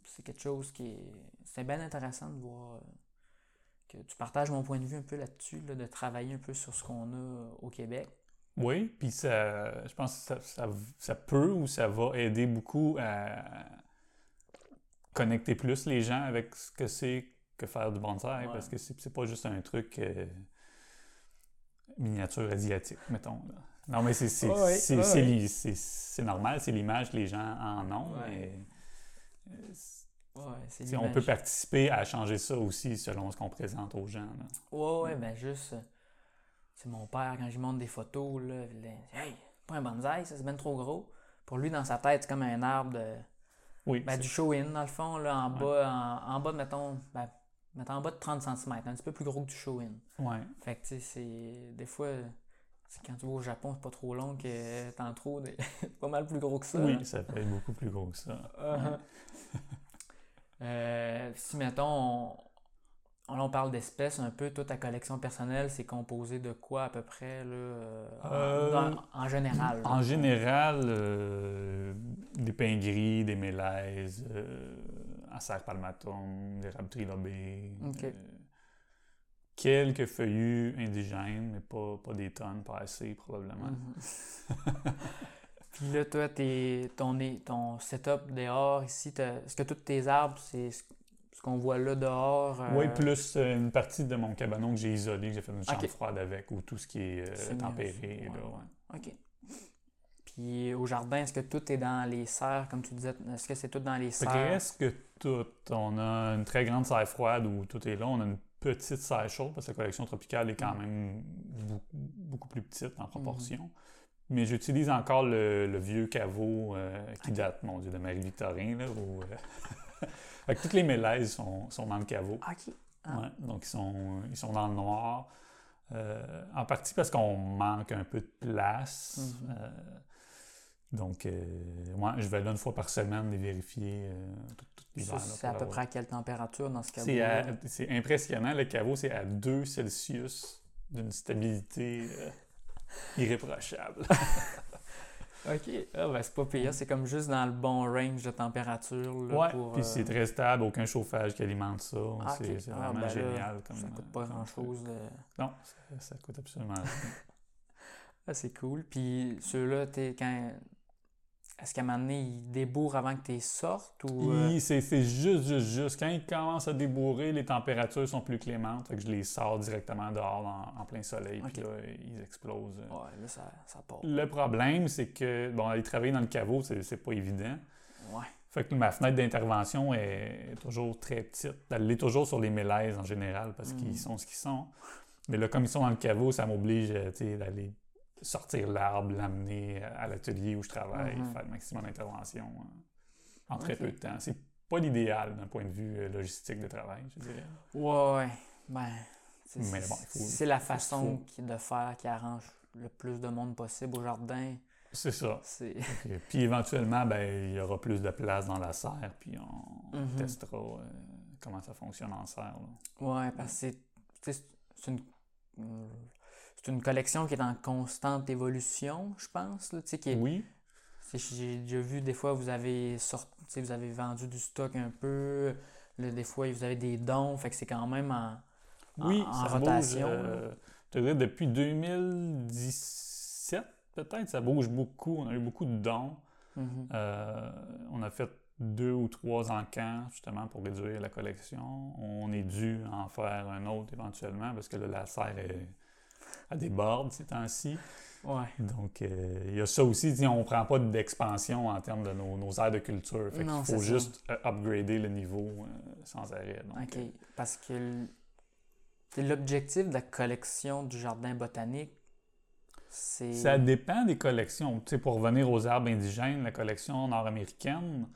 c'est quelque chose qui est. C'est bien intéressant de voir euh, que tu partages mon point de vue un peu là-dessus, là, de travailler un peu sur ce qu'on a euh, au Québec. Oui, puis ça, je pense que ça, ça- ça peut ou ça va aider beaucoup à connecter plus les gens avec ce que c'est que faire du bonsaï, Ouais. parce que c'est c'est pas juste un truc euh, miniature asiatique, mettons. là. Non, mais c'est normal, c'est l'image que les gens en ont, Ouais. mais euh, Ouais, on peut participer à changer ça aussi selon ce qu'on présente aux gens. là. Ouais, ouais, ben juste. euh, C'est mon père, quand je lui montre des photos, là, il dit Hey, pas un bonsaï, ça, c'est bien trop gros. Pour lui, dans sa tête, c'est comme un arbre de. Oui, Ben, du show-in, dans le fond, là, en Ouais. bas, en, en bas mettons, ben, mettons, en bas de 30 cm, un petit peu plus gros que du show-in. ouais. Fait que, tu sais, c'est. Des fois, c'est quand tu vas au Japon, c'est pas trop long que t'en trouves des- c'est pas mal plus gros que ça. Oui, ça peut être beaucoup plus gros que ça. Uh-huh. Euh, si, mettons, on, on, parle d'espèces un peu, toute ta collection personnelle, c'est composé de quoi à peu près, là, euh, en- Euh, dans- en, général? là? En général, euh, des pins gris, des mélèzes, Acer palmatum, trilobés. Ok. euh, quelques feuillus indigènes, mais pas, pas des tonnes, pas assez probablement. Mhm. Puis là, toi, t'es- ton, setup dehors ici, t'as- est-ce que tous tes arbres, c'est ce qu'on voit là dehors? euh, Oui, plus euh, une partie de mon cabanon que j'ai isolé, que j'ai fait une chambre froide avec, ou tout ce qui est euh, tempéré. là, ouais. OK. Puis au jardin, est-ce que tout est dans les serres, comme tu disais? Est-ce que c'est tout dans les serres? Presque tout. On a une très grande serre froide où tout est là. On a une petite serre chaude parce que la collection tropicale est quand Mm. même beaucoup, beaucoup plus petite en proportion. Mm-hmm. Mais j'utilise encore le, le vieux caveau euh, qui date, mon Dieu, de Marie-Victorin. Là, où, euh, fait que toutes les mélèzes sont, sont dans le caveau. OK. Ah. Ouais, donc, ils sont, ils sont dans le noir. Euh, en partie parce qu'on manque un peu de place. Mhm. Euh, donc, euh, ouais, je vais là une fois par semaine les vérifier euh, tout, tout l'hiver, là, c'est à peu avoir- près à quelle température dans ce cas C'est impressionnant. Le caveau, c'est à 2 Celsius d'une stabilité euh, irréprochable. OK. Ah, ben, c'est pas pire. C'est comme juste dans le bon range de température. Là, Ouais, pour, puis euh, c'est très stable, aucun chauffage qui alimente ça. Ah, c'est Ah, vraiment ben là, génial. Comme, Ça coûte pas comme grand-chose. de- Non, ça, ça coûte absolument rien. Ah, c'est cool. Puis ceux-là, t'es quand... Est-ce qu'à un moment donné, ils débourrent avant que tu sortes ou... euh, C'est c'est juste, juste, juste. Quand ils commencent à débourrer, les températures sont plus clémentes. Fait que je les sors directement dehors en, en plein soleil. Puis là, ils explosent. Ouais, là, ça, ça part. Le problème, c'est que, bon, aller travailler dans le caveau, c'est c'est pas évident. Ouais. Fait que ma fenêtre d'intervention est toujours très petite. Elle l'est toujours sur les mélèzes en général parce Mm. qu'ils sont ce qu'ils sont. Mais là, comme ils sont dans le caveau, ça m'oblige euh, d'aller sortir l'arbre, l'amener à l'atelier où je travaille, Mhm. faire le maximum d'intervention euh, en très peu de temps. C'est pas l'idéal d'un point de vue euh, logistique de travail, je dirais. Ouais, ouais. Ben, c'est Mais bon, c'est la façon de faire qui arrange le plus de monde possible au jardin. C'est ça. Puis éventuellement, ben, il y aura plus de place dans la serre, puis on Mhm. testera euh, comment ça fonctionne en serre. là. Ouais, parce que c'est, une, c'est une collection qui est en constante évolution, je pense. Là, qui est- Oui, J'ai déjà vu des fois, vous avez sorti, tu sais, vous avez vendu du stock un peu. Là, des fois, vous avez des dons. Fait que c'est quand même en, en- Oui, en ça rotation. bouge. euh, je te dirais depuis 2017, peut-être, ça bouge beaucoup. On a eu beaucoup de dons. Mhm. Euh, on a fait deux ou trois encans, justement, pour réduire la collection. On est dû en faire un autre éventuellement, parce que là, la serre est à des bords ces temps-ci. Ouais. Donc, euh, il y a ça aussi. On ne prend pas d'expansion en termes de nos, nos aires de culture. Fait Non, c'est faut juste euh, upgrader le niveau euh, sans arrêt. Donc, OK. euh, Parce que l'objectif de la collection du jardin botanique, c'est. Ça dépend des collections. Pour revenir aux arbres indigènes, la collection nord-américaine,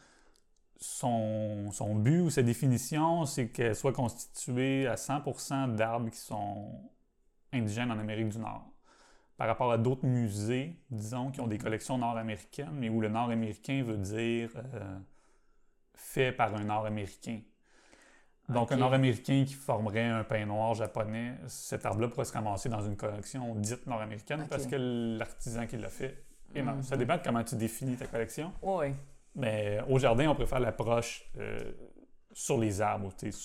son, son but ou sa définition, c'est qu'elle soit constituée à 100% d'arbres qui sont indigènes en Amérique du Nord. Par rapport à d'autres musées, disons, qui ont des collections nord-américaines, mais où le nord-américain veut dire euh, fait par un nord-américain. Donc, un nord-américain qui formerait un pin noir japonais, cet arbre-là pourrait se ramasser dans une collection dite nord-américaine parce que l'artisan qui l'a fait est nord. Mhm. Ça dépend de comment tu définis ta collection. Ouais. Mais au jardin, on préfère l'approche euh, sur les arbres, tu sais,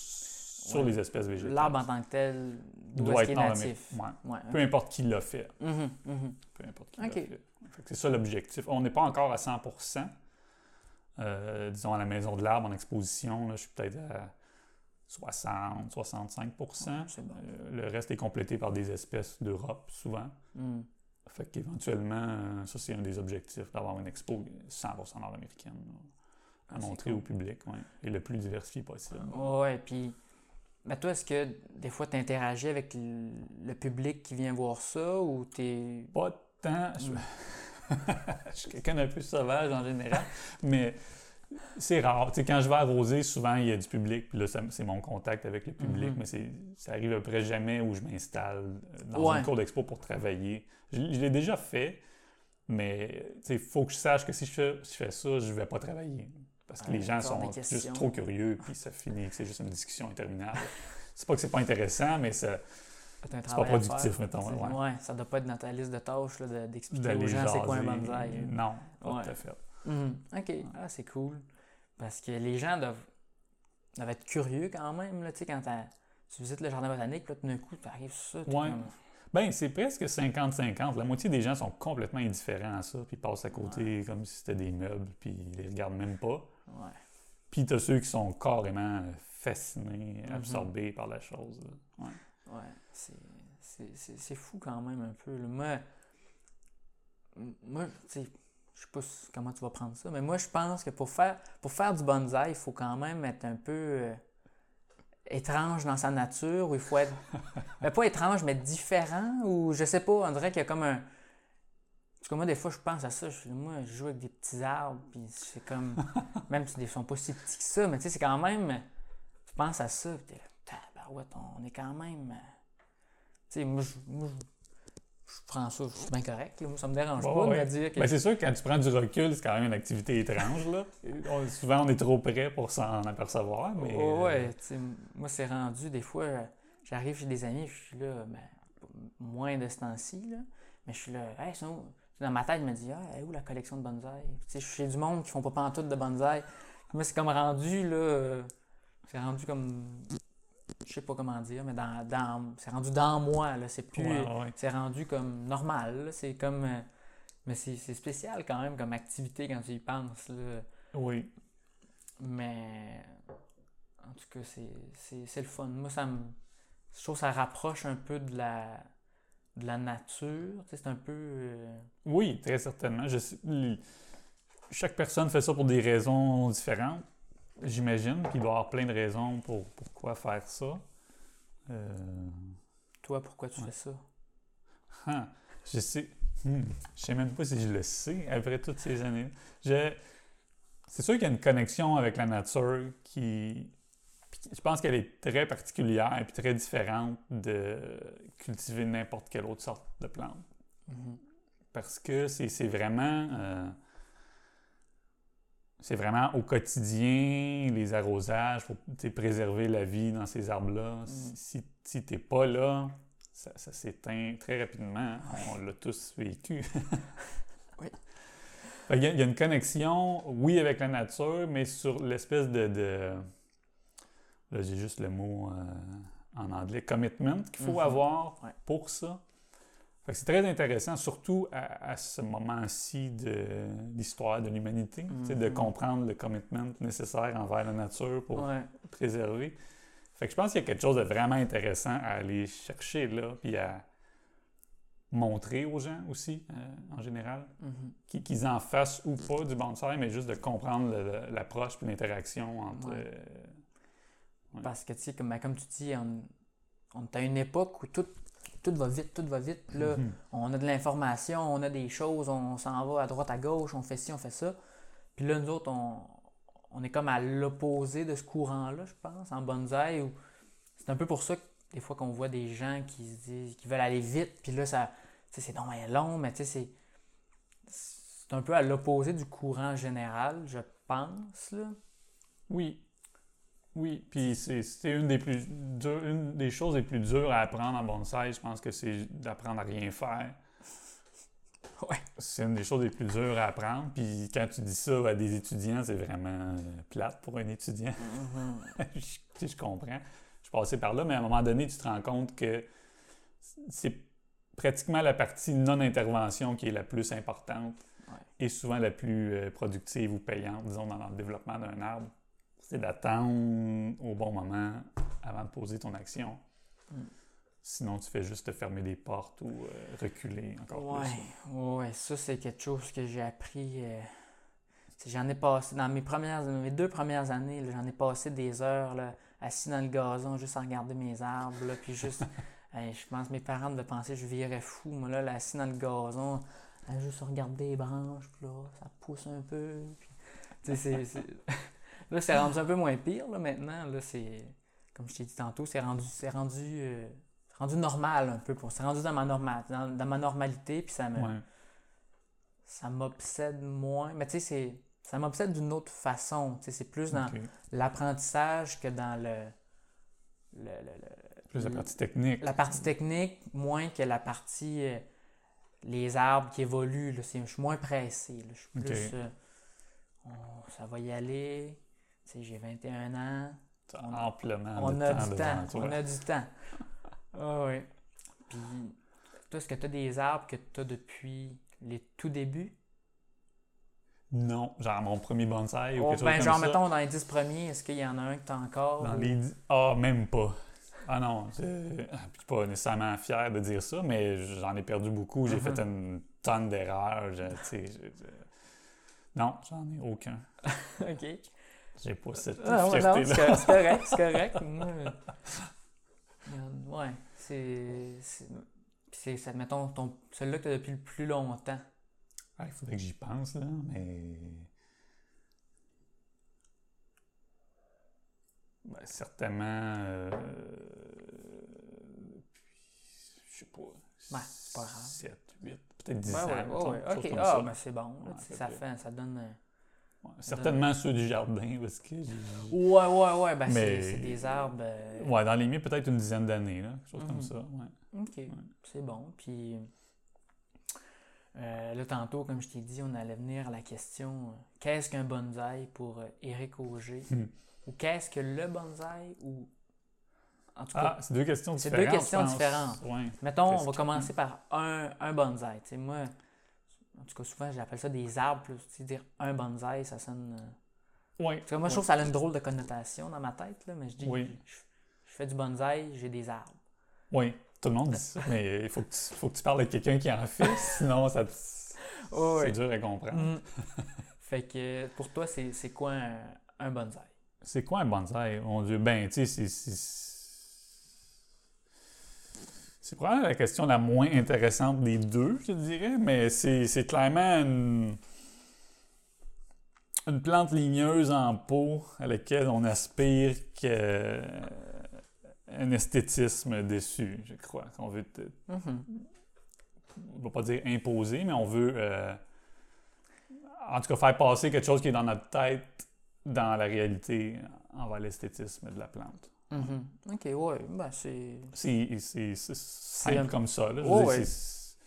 sur Ouais. les espèces végétales. L'arbre en tant que tel doit être est natif. Ouais. Ouais. Peu importe qui l'a fait. Mhm, mhm. Peu importe qui l'a fait. C'est ça l'objectif. On n'est pas encore à 100% Euh, Disons, à la Maison de l'Arbre, en exposition, là, je suis peut-être à 60, 65 c'est bon. Euh, Le reste est complété par des espèces d'Europe, souvent. Mhm. Fait qu'éventuellement, euh, ça, c'est un des objectifs, d'avoir une expo 100 nord-américaine là, à Ah, montrer cool. au public, ouais, et le plus diversifié possible. Ouais, puis. Ben toi, est-ce que des fois tu interagis avec le, public qui vient voir ça ou t'es. Pas tant. Je, Mm. je suis quelqu'un d'un peu sauvage en général, mais c'est rare. Tu sais, quand je vais arroser, souvent il y a du public, puis là, c'est mon contact avec le public, Mhm. mais c'est, ça arrive à peu près jamais où je m'installe dans Ouais. une cour d'expo pour travailler. Je, je l'ai déjà fait, mais il faut que je sache que si je fais, si je fais ça, je vais pas travailler. Parce que Ouais, les gens sont juste trop curieux, puis ça finit que c'est juste une discussion interminable. c'est pas que c'est pas intéressant, mais ça, c'est pas productif, mettons. Ouais. Ouais, ça doit pas être dans ta liste de tâches de- d'expliquer aux gens c'est quoi un bonsaï. Non, pas Ouais. tout à fait. Mhm. Ok, ah, c'est cool. Parce que les gens doivent, doivent être curieux quand même. Là, tu sais, quand tu visites le jardin botanique, puis là, tout d'un coup, tu arrives sur ça. Ouais. comme- Ben, c'est presque 50-50. La moitié des gens sont complètement indifférents à ça, puis passent à côté comme si c'était des meubles, puis ils les regardent même pas. Ouais. Puis t'as ceux qui sont carrément fascinés, Mhm. absorbés par la chose. là. Ouais. Ouais, c'est- c'est c'est- c'est fou quand même un peu. là. Moi, moi tu sais, je sais pas comment tu vas prendre ça, mais moi, je pense que pour faire, pour faire du bonsaï, il faut quand même être un peu euh, étrange dans sa nature, ou il faut être. ben, pas étrange, mais différent, ou je sais pas, on dirait qu'il y a comme un. Parce que moi, des fois, je pense à ça. Je, moi, je joue avec des petits arbres, puis c'est comme. même s'ils ne sont pas si petits que ça, mais tu sais, c'est quand même. Tu penses à ça, puis t'es là, tabarouette, on est quand même. euh, Tu sais, moi, je, moi, je- prends ça, je suis bien correct. là. Moi, ça me dérange Ouais, pas de ouais. me dire que. Ben, c'est sûr que quand tu prends du recul, c'est quand même une activité étrange. Là. On- souvent, on est trop près pour s'en apercevoir. Mais, Oh, ouais, euh, tu sais, moi, c'est rendu, des fois, j'arrive chez des amis, je suis là, ben, moins de ce temps-ci, là, mais je suis là, hey, sont où- Dans ma tête, je me dis, ah, elle est où la collection de bonsaï? Tu sais, je suis chez du monde qui font pas pantoute de bonsaï. Moi, c'est comme rendu, là. C'est rendu comme. Je sais pas comment dire, mais dans, dans- c'est rendu dans moi, là. C'est plus. Ouais, ouais. C'est rendu comme normal, là. C'est comme. euh, Mais c'est spécial quand même comme activité quand tu y penses, là. Oui. Mais en tout cas, c'est le fun. Moi, ça me. Je trouve que ça rapproche un peu de la, de la nature. C'est un peu. euh, Oui, très certainement. Je sais- l- chaque personne fait ça pour des raisons différentes, j'imagine. Puis il doit y avoir plein de raisons pour pourquoi faire ça. Euh, Toi, pourquoi tu Ouais. fais ça? ah, je sais. hmm, je sais même pas si je le sais après toutes ces années. Je, c'est sûr qu'il y a une connexion avec la nature qui. Puis Je pense qu'elle est très particulière et très différente de cultiver n'importe quelle autre sorte de plante. Mhm. parce que c'est vraiment euh, c'est vraiment au quotidien les arrosages pour préserver la vie dans ces arbres-là. Si, si, si t'es pas là, ça, ça s'éteint très rapidement. On l'a tous vécu. Oui. Y a- il y, a une connexion, oui, avec la nature, mais sur l'espèce de, de- Là, j'ai juste le mot euh, en anglais, commitment qu'il faut Mhm. avoir Ouais. pour ça. Fait que c'est très intéressant, surtout à, à ce moment-ci de l'histoire de l'humanité, de Mhm. comprendre le commitment nécessaire envers la nature pour Ouais. préserver. Fait que je pense qu'il y a quelque chose de vraiment intéressant à aller chercher là, puis à montrer aux gens aussi, euh, en général, Mhm. qui- qu'ils en fassent ou pas du bonsaï, mais juste de comprendre l'approche puis l'interaction entre... Ouais. euh, Ouais. Parce que, tu sais, comme, ben, comme tu dis, on, on est à une époque où tout, tout va vite, tout va vite. Là, Mhm. on a de l'information, on a des choses, on s'en va à droite, à gauche, on fait ci, on fait ça. Puis là, nous autres, on, on est comme à l'opposé de ce courant-là, je pense, en bonsaï. Où c'est un peu pour ça que des fois qu'on voit des gens qui se disent qui veulent aller vite, puis là, ça, c'est non, mais long, mais tu sais, c'est, c'est un peu à l'opposé du courant général, je pense. Là. Oui. Oui, puis c'est une des plus dures- une des choses les plus dures à apprendre en bonsaï, je pense que c'est d'apprendre à rien faire. Ouais. C'est une des choses les plus dures à apprendre. Puis quand tu dis ça à des étudiants, c'est vraiment euh, plate pour un étudiant. sais, je comprends. Je suis passé par là, mais à un moment donné, tu te rends compte que c'est pratiquement la partie non-intervention qui est la plus importante Ouais. et souvent la plus euh, productive ou payante, disons, dans le développement d'un arbre. C'est d'attendre au bon moment avant de poser ton action. Mm. Sinon, tu fais juste te fermer des portes ou euh, reculer encore Ouais, plus. ouais, ça c'est quelque chose que j'ai appris. euh, j'en ai passé dans mes premières, mes deux premières années, j'en ai passé des heures là, assis dans le gazon juste à regarder mes arbres, là, puis juste, je pense que mes parents devaient penser que je virais fou, moi là, là, assis dans le gazon, à juste regarder les branches, puis là, ça pousse un peu, puis, tu sais, c'est- c'est- là c'est rendu un peu moins pire là maintenant, là c'est, comme je t'ai dit tantôt, c'est rendu, c'est rendu, euh, rendu normal un peu, c'est rendu dans ma dans, dans ma normalité, puis ça me, Ouais. ça m'obsède moins. Mais tu sais, c'est- ça m'obsède d'une autre façon. Tu sais, c'est plus dans l'apprentissage que dans le, le- le- le- Plus la partie technique. la partie technique, moins que la partie euh, les arbres qui évoluent. Là, c'est- je suis moins pressé. là. Je suis plus. Euh, on- ça va y aller. Tu sais, j'ai 21 ans. T'as on- amplement On a temps du devant temps. toi. On a du temps. Ah oui. Puis, toi, est-ce que tu as des arbres que tu as depuis les tout débuts? Non, genre mon premier bonsaï ou Oh, quelque chose ben, comme genre, ça. mettons, dans les 10 premiers, est-ce qu'il y en a un que tu as encore? Dans ou- les dix- Ah, même pas. Ah non, je suis pas nécessairement fier de dire ça, mais j'en ai perdu beaucoup. J'ai Mhm. fait une tonne d'erreurs. je- je- Non, j'en ai aucun. OK. J'ai pas cette Ah, ouais, non, fierté-là. c'est correct, c'est correct, regarde, ouais, c'est... c'est- puis c'est, ça, mettons, ton, celui-là que tu as depuis le plus longtemps. Ah, Il faudrait que j'y pense, là, mais... Ben, certainement... euh, Je sais pas... Ouais, c'est pas grave. 7, 8, peut-être 10 Ouais, ans. ouais, ouais, OK. Ah, ça. ben c'est bon. là, ça, fait, ça donne... Ouais, certainement ceux du jardin, parce que. Ouais, ouais, ouais, ben Mais- c'est, c'est des arbres... euh, Ouais, dans les miens, peut-être une dizaine d'années, là, quelque chose Mhm. comme ça. Ouais. OK, c'est bon. Puis Euh, là, tantôt, comme je t'ai dit, on allait venir à la question euh, qu'est-ce qu'un bonsaï pour euh, Éric Auger? Hmm. Ou qu'est-ce que le bonsaï Ou. En tout cas, Ah, c'est deux questions C'est différentes. deux questions différentes. Ouais. mettons, on va commencer par un, un bonsaï. Sais, moi, en tout cas, souvent, j'appelle ça des arbres. plus. Tu sais, dire un bonsaï, ça sonne. euh, cas, moi, je trouve que ça a une drôle de connotation dans ma tête, là, mais je dis, Oui. je, je fais du bonsaï, j'ai des arbres. Oui, tout le monde dit ça, mais il faut que tu, faut que tu parles de quelqu'un qui en fait, sinon ça Oh, c'est dur à comprendre. Mm. fait que pour toi, c'est c'est quoi un, un bonsaï? C'est quoi un bonsaï? Mon Dieu, ben, tu sais, c'est- c'est... Probablement la question la moins intéressante des deux, je dirais, mais c'est clairement une... une plante ligneuse en pot à laquelle on aspire que... un esthétisme dessus, je crois. qu'on veut te- Mhm. on va pas dire imposer, mais on veut euh, en tout cas faire passer quelque chose qui est dans notre tête dans la réalité envers l'esthétisme de la plante. Mhm. Ok, ouais, ben c'est. C'est c'est- c'est simple un- comme ça. Là. Oh, ouais. c'est-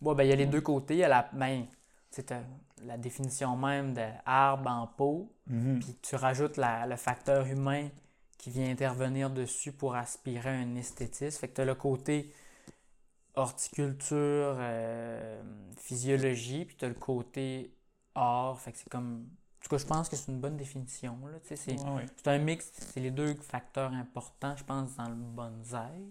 Bon, ben il y a les deux côtés. Il y a la, ben, tu sais, t'as la définition même d'arbre en pot, Mhm. puis tu rajoutes la- le facteur humain qui vient intervenir dessus pour aspirer à un esthétisme. Fait que tu as le côté horticulture, euh, physiologie, puis tu as le côté art. Fait que c'est comme. Tout cas, je pense que c'est une bonne définition. Là. Tu sais, c'est, Ouais, ouais. c'est un mix, c'est les deux facteurs importants, je pense, dans le bonsaï.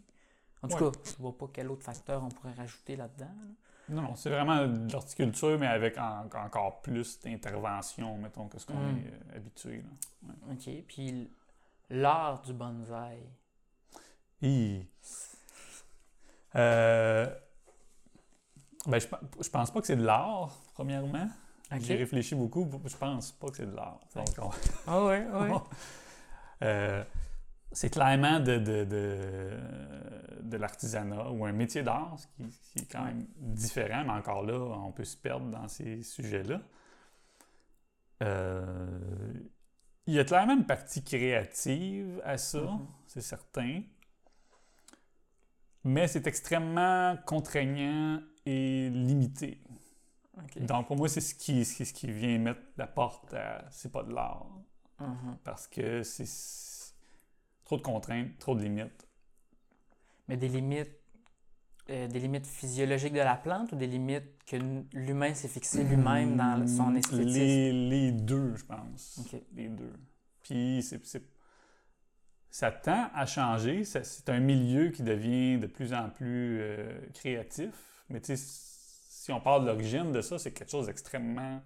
En tout Ouais. cas, je vois pas quel autre facteur on pourrait rajouter là-dedans. là. Non, c'est vraiment de l'horticulture, mais avec en- encore plus d'intervention, mettons, que ce qu'on Mm. est euh, habitué. là. OK. Puis l'art du bonsaï. Euh, ben, je, je pense pas que c'est de l'art, premièrement. OK. J'ai réfléchi beaucoup, je pense pas que c'est de l'art. Donc, on- Ah ouais. Euh, c'est clairement de, de, de, de l'artisanat ou un métier d'art, ce qui, est quand même différent, mais encore là, on peut se perdre dans ces sujets-là. Euh, il y a clairement une partie créative à ça, Mhm. c'est certain. Mais c'est extrêmement contraignant et limité. Donc, pour moi, c'est ce qui, ce qui- ce qui vient mettre la porte à c'est pas de l'art Mhm. parce que c'est trop de contraintes, trop de limites. Mais des limites, euh, des limites physiologiques de la plante ou des limites que l'humain s'est fixé lui-même dans son Mm, esthétisme? Les, les deux, je pense. Les deux. Puis c'est, ça tend à changer. C'est un milieu qui devient de plus en plus euh, créatif. Mais tu sais, si on parle de l'origine de ça, c'est quelque chose d'extrêmement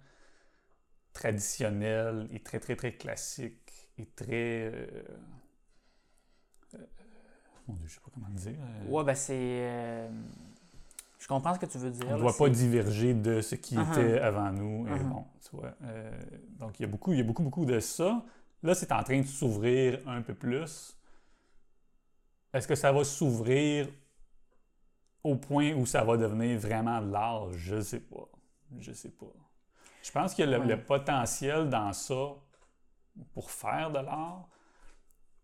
traditionnel et très, très, très classique et très... euh, euh, mon Dieu, je sais pas comment dire. euh, Ouais, ben c'est. euh, je comprends ce que tu veux dire. On ne doit pas diverger de ce qui Uh-huh. était avant nous. Et Uh-huh. bon, tu vois, euh, donc, il y, a beaucoup, il y a beaucoup, beaucoup de ça. Là, c'est en train de s'ouvrir un peu plus. Est-ce que ça va s'ouvrir au point où ça va devenir vraiment de l'art? Je ne sais pas. Je sais pas. Je pense qu'il y a le, Ouais. le potentiel dans ça pour faire de l'art,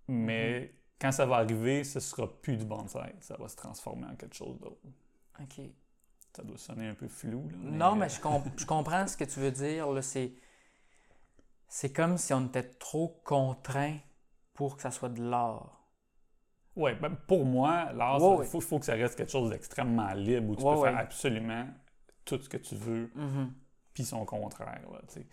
mais Mm-hmm. quand ça va arriver, ce sera plus du bonsaï. Ça va se transformer en quelque chose d'autre. OK. Ça doit sonner un peu flou. Là, Non, mais euh, je, je comprends ce que tu veux dire. c'est comme si on était trop contraint pour que ça soit de l'art. Ouais, ben, pour moi, l'art, il ouais. faut, faut que ça reste quelque chose d'extrêmement libre où tu Ouais, peux ouais. faire absolument tout ce que tu veux, Mhm. puis son contraire. Tu sais.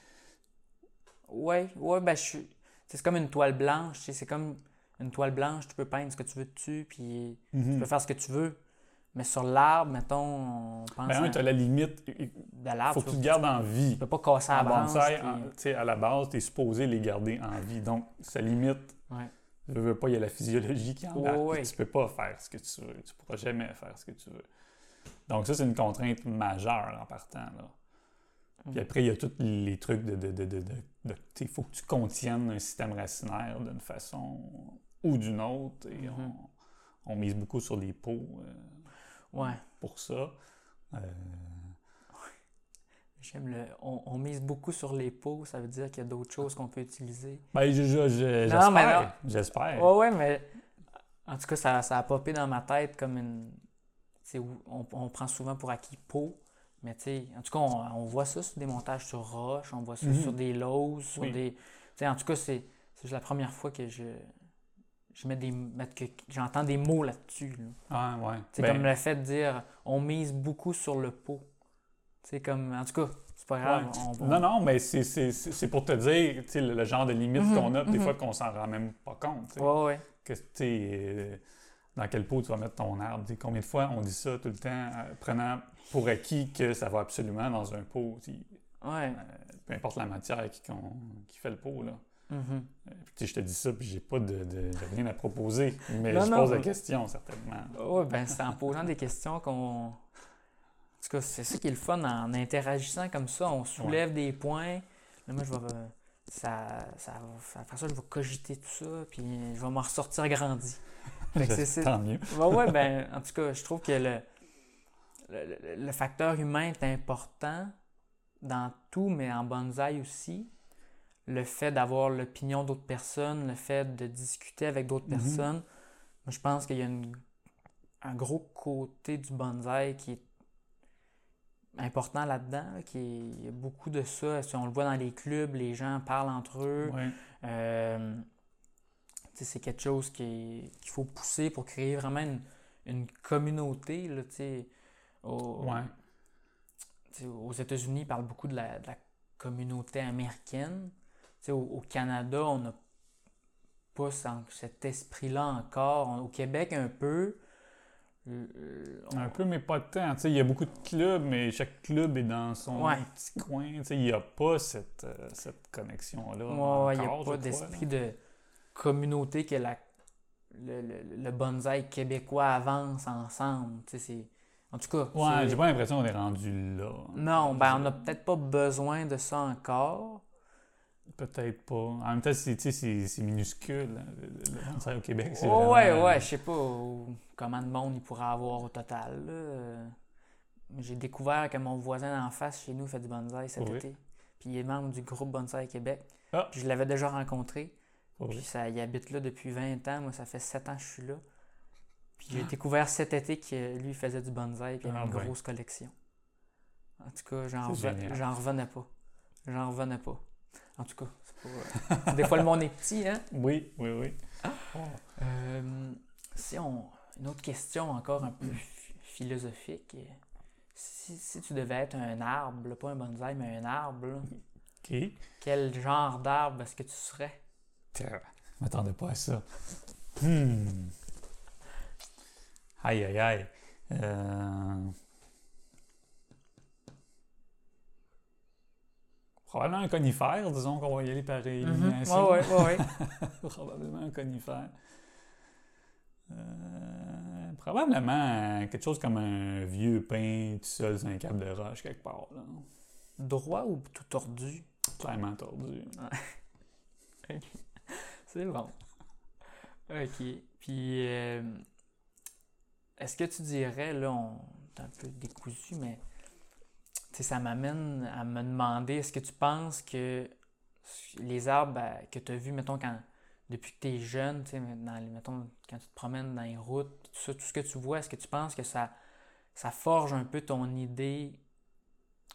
Ouais, ben je suis. C'est comme une toile blanche, c'est comme une toile blanche, tu peux peindre ce que tu veux dessus, puis tu Mhm. peux faire ce que tu veux. Mais sur l'arbre, mettons, on pense Ben, un, à- tu as la limite. De l'arbre, faut que tu, te gardes en vie. tu peux pas casser la branche. bonsaï, puis- à la base, tu es supposé les garder en vie. Donc, ça limite. Ouais. Je veux pas, il y a la physiologie qui embarque. Ouais. Tu peux pas faire ce que tu veux. Tu pourras jamais faire ce que tu veux. Donc, ça, c'est une contrainte majeure en partant. Là. Puis Mm. après, il y a tous les trucs de. de, de, de, de- il faut que tu contiennes un système racinaire d'une façon ou d'une autre. Et Mhm. on, on mise beaucoup sur les pots euh, Ouais. pour ça. Euh, J'aime le. On, on mise beaucoup sur les pots, ça veut dire qu'il y a d'autres choses qu'on peut utiliser. ben, je- je- j'espère. J'espère. Ouais, ouais, mais en tout cas, ça, ça a popé dans ma tête comme une. on, on prend souvent pour acquis pot, Mais tu sais, en tout cas, on, on voit ça sur des montages sur roche, on voit ça Mhm. sur des lows, sur Oui. des. Tu sais, en tout cas, c'est c'est juste la première fois que je. Je mets des. que j'entends des mots là-dessus. là. Ah, ouais. C'est Ben, comme le fait de dire on mise beaucoup sur le pot. C'est comme. En tout cas, c'est pas grave. ouais. on- on- Non, non, mais c'est- pour te dire le, le genre de limite Mhm, qu'on a, des mhm. fois qu'on s'en rend même pas compte. Ouais, ouais. que, tu sais, euh, dans quel pot tu vas mettre ton arbre. Combien de fois on dit ça tout le temps, euh, prenant pour acquis que ça va absolument dans un pot. Ouais. euh, peu importe la matière qui, qui fait le pot. Là. Mhm. Euh, puis, je te dis ça, puis j'ai pas de, de- de rien à proposer, mais Non, je non, pose la mais- question, certainement. Ouais, ben c'est en posant des questions qu'on. Tout cas, c'est ça qui est le fun en interagissant comme ça. On soulève des points. Là, moi, je vais. Ça, ça, va- après ça, je vais cogiter tout ça, puis je vais m'en ressortir grandi. Tant mieux. Ouais, ouais, ben, en tout cas, je trouve que le, le, le- facteur humain est important dans tout, mais en bonsaï aussi. Le fait d'avoir l'opinion d'autres personnes, le fait de discuter avec d'autres Mhm. personnes. Moi, je pense qu'il y a une- un gros côté du bonsaï qui est important là-dedans, là, qui est, il y a beaucoup de ça. Si on le voit dans les clubs, les gens parlent entre eux. Ouais. Euh, c'est quelque chose qu'il faut pousser pour créer vraiment une, une communauté. Là, au- Ouais. aux États-Unis, ils parlent beaucoup de la, de la communauté américaine. Au, au Canada, on n'a pas ce- cet esprit-là encore. Au Québec, un peu. Euh, on- Un peu, mais pas tant. Tu sais, il y a beaucoup de clubs, mais chaque club est dans son Ouais. petit coin. Tu sais, il n'y a pas cette, euh, cette connexion-là. Ouais, il n'y a pas d'esprit de communauté que la, le, le, le bonsaï québécois avance ensemble. Tu sais, c'est- en tout cas, Ouais, j'ai pas l'impression qu'on est rendu là. non, ben on n'a peut-être pas besoin de ça encore. Peut-être pas. En même temps, c'est, c'est, minuscule. hein, Le, bonsaï au Québec, c'est Oh, ouais, vraiment- ouais, je sais pas combien de monde il pourrait avoir au total. là. Euh, J'ai découvert que mon voisin en face chez nous fait du bonsaï cet Oui. été. Puis il est membre du groupe Bonsaï Québec. Ah. Puis je l'avais déjà rencontré. Puis ça, il habite là depuis 20 ans. Moi, ça fait 7 ans que je suis là. Puis j'ai Ah. découvert cet été que lui faisait du bonsaï puis il avait Ah une ben. grosse collection. En tout cas, j'en revenais pas. J'en revenais pas. En tout cas, c'est pas... des fois le monde est petit, hein? Oui, oui, oui. Euh, si on... Une autre question encore un peu ph- philosophique. Si, si tu devais être un arbre, là, pas un bonsaï, mais un arbre, là, quel genre d'arbre est-ce que tu serais? Je m'attendais pas à ça. Hmm. Aïe, aïe, aïe. Euh... Probablement un conifère, disons qu'on va y aller par élimination. Mhm. Ouais, ouais, ouais, ouais. Probablement un conifère. Euh, probablement quelque chose comme un vieux pin tout seul sur un câble de roche quelque part. Là. Droit ou tout tordu? Clairement tordu. C'est bon. OK. Puis, euh, est-ce que tu dirais, là, on est un peu décousu, mais ça m'amène à me demander, est-ce que tu penses que les arbres euh, que tu as vus, mettons, quand, depuis que tu es jeune, tu sais, dans les- mettons, quand tu te promènes dans les routes, tout, ça, tout ce que tu vois, est-ce que tu penses que ça, ça forge un peu ton idée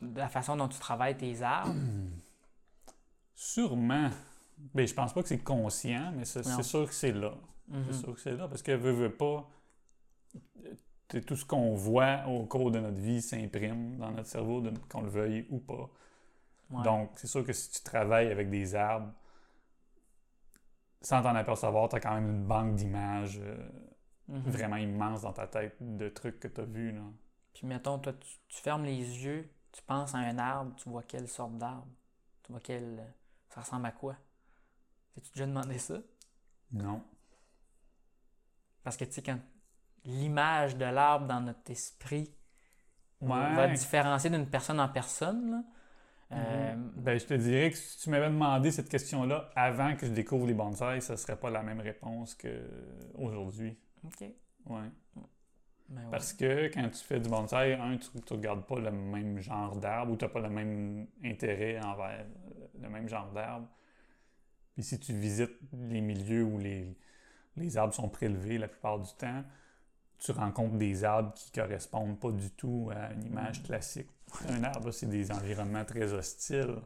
de la façon dont tu travailles tes arbres? Sûrement. Ben, je pense pas que c'est conscient, mais c'est sûr que c'est là. Mhm. C'est sûr que c'est là, parce que veut, veut pas, tout ce qu'on voit au cours de notre vie s'imprime dans notre cerveau, qu'on le veuille ou pas. Ouais. Donc, c'est sûr que si tu travailles avec des arbres, sans t'en apercevoir, tu as quand même une banque d'images euh, Mhm. vraiment immense dans ta tête de trucs que tu as vus. Là. Puis mettons, toi, tu, tu fermes les yeux, tu penses à un arbre, tu vois quelle sorte d'arbre? Tu vois quel. Ça ressemble à quoi? T'as-tu déjà demandé ça? Non. Parce que tu sais, quand l'image de l'arbre dans notre esprit va différencier d'une personne en personne, là. Euh, Ben, je te dirais que si tu m'avais demandé cette question-là avant que je découvre les bonsaïs, ça serait pas la même réponse qu'aujourd'hui. OK. Ouais. Ben ouais. Parce que quand tu fais du bonsaï, un, tu ne regardes pas le même genre d'arbre ou tu n'as pas le même intérêt envers le même genre d'arbre. Puis si tu visites les milieux où les, les arbres sont prélevés la plupart du temps, tu rencontres des arbres qui correspondent pas du tout à une image Mm. classique Un arbre, c'est des environnements très hostiles.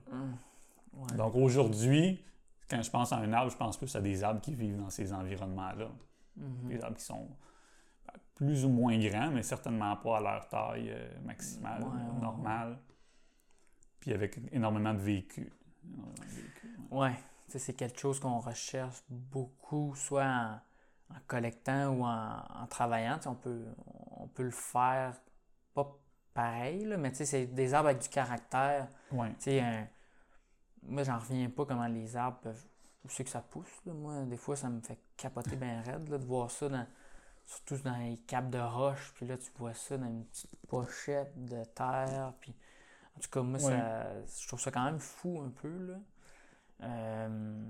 Ouais. Donc aujourd'hui, quand je pense à un arbre, je pense plus à des arbres qui vivent dans ces environnements-là. Mhm. Des arbres qui sont plus ou moins grands, mais certainement pas à leur taille euh, maximale, Ouais, ouais, normale. Puis avec énormément de vécu. Énormément de vécu, ouais. C'est quelque chose qu'on recherche beaucoup, soit en, en collectant ou en, en travaillant. Sais, on peut, on peut le faire pas pareil, là, mais sais, c'est des arbres avec du caractère. Ouais. Sais, un- moi, j'en reviens pas comment les arbres peuvent. Où c'est que ça pousse, là. Moi, des fois, ça me fait capoter bien raide, là, de voir ça, dans, surtout dans les capes de roche. Puis là, tu vois ça dans une petite pochette de terre. Puis, en tout cas, moi, Ouais. ça, je trouve ça quand même fou un peu, là. Euh,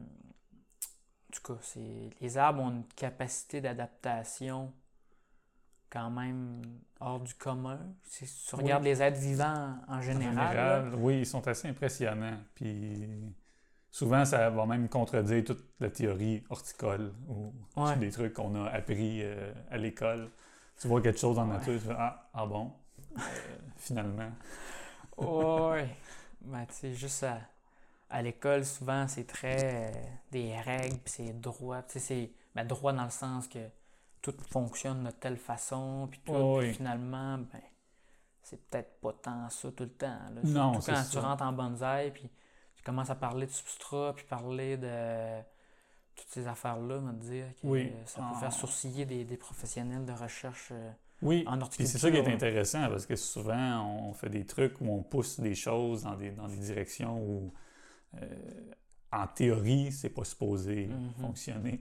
tout cas, c'est, les arbres ont une capacité d'adaptation quand même hors du commun. Si tu Oui. regardes les êtres vivants en En général, là, oui, ils sont assez impressionnants. Puis souvent, ça va même contredire toute la théorie horticole ou Ouais. des trucs qu'on a appris euh, à l'école. Tu vois quelque chose dans la Ouais. nature, tu fais Ah, ah bon, Euh, finalement. Ouais. Ben, tu sais, juste à, à l'école, souvent, c'est très euh, des règles, puis c'est droit. Tu sais, c'est ben, droit dans le sens que tout fonctionne de telle façon, puis tout. Oh, finalement, ben, c'est peut-être pas tant ça tout le temps. là. Non, Surtout quand ça. tu rentres en bonsaï, puis tu commences à parler de substrat, puis parler de toutes ces affaires-là, me dire que Oui. ça peut Ah. faire sourciller des, des professionnels de recherche euh, Oui, en horticulture. c'est ça qui est intéressant parce que souvent, on fait des trucs où on pousse des choses dans des, dans des directions où, euh, en théorie, c'est pas supposé Mhm. fonctionner.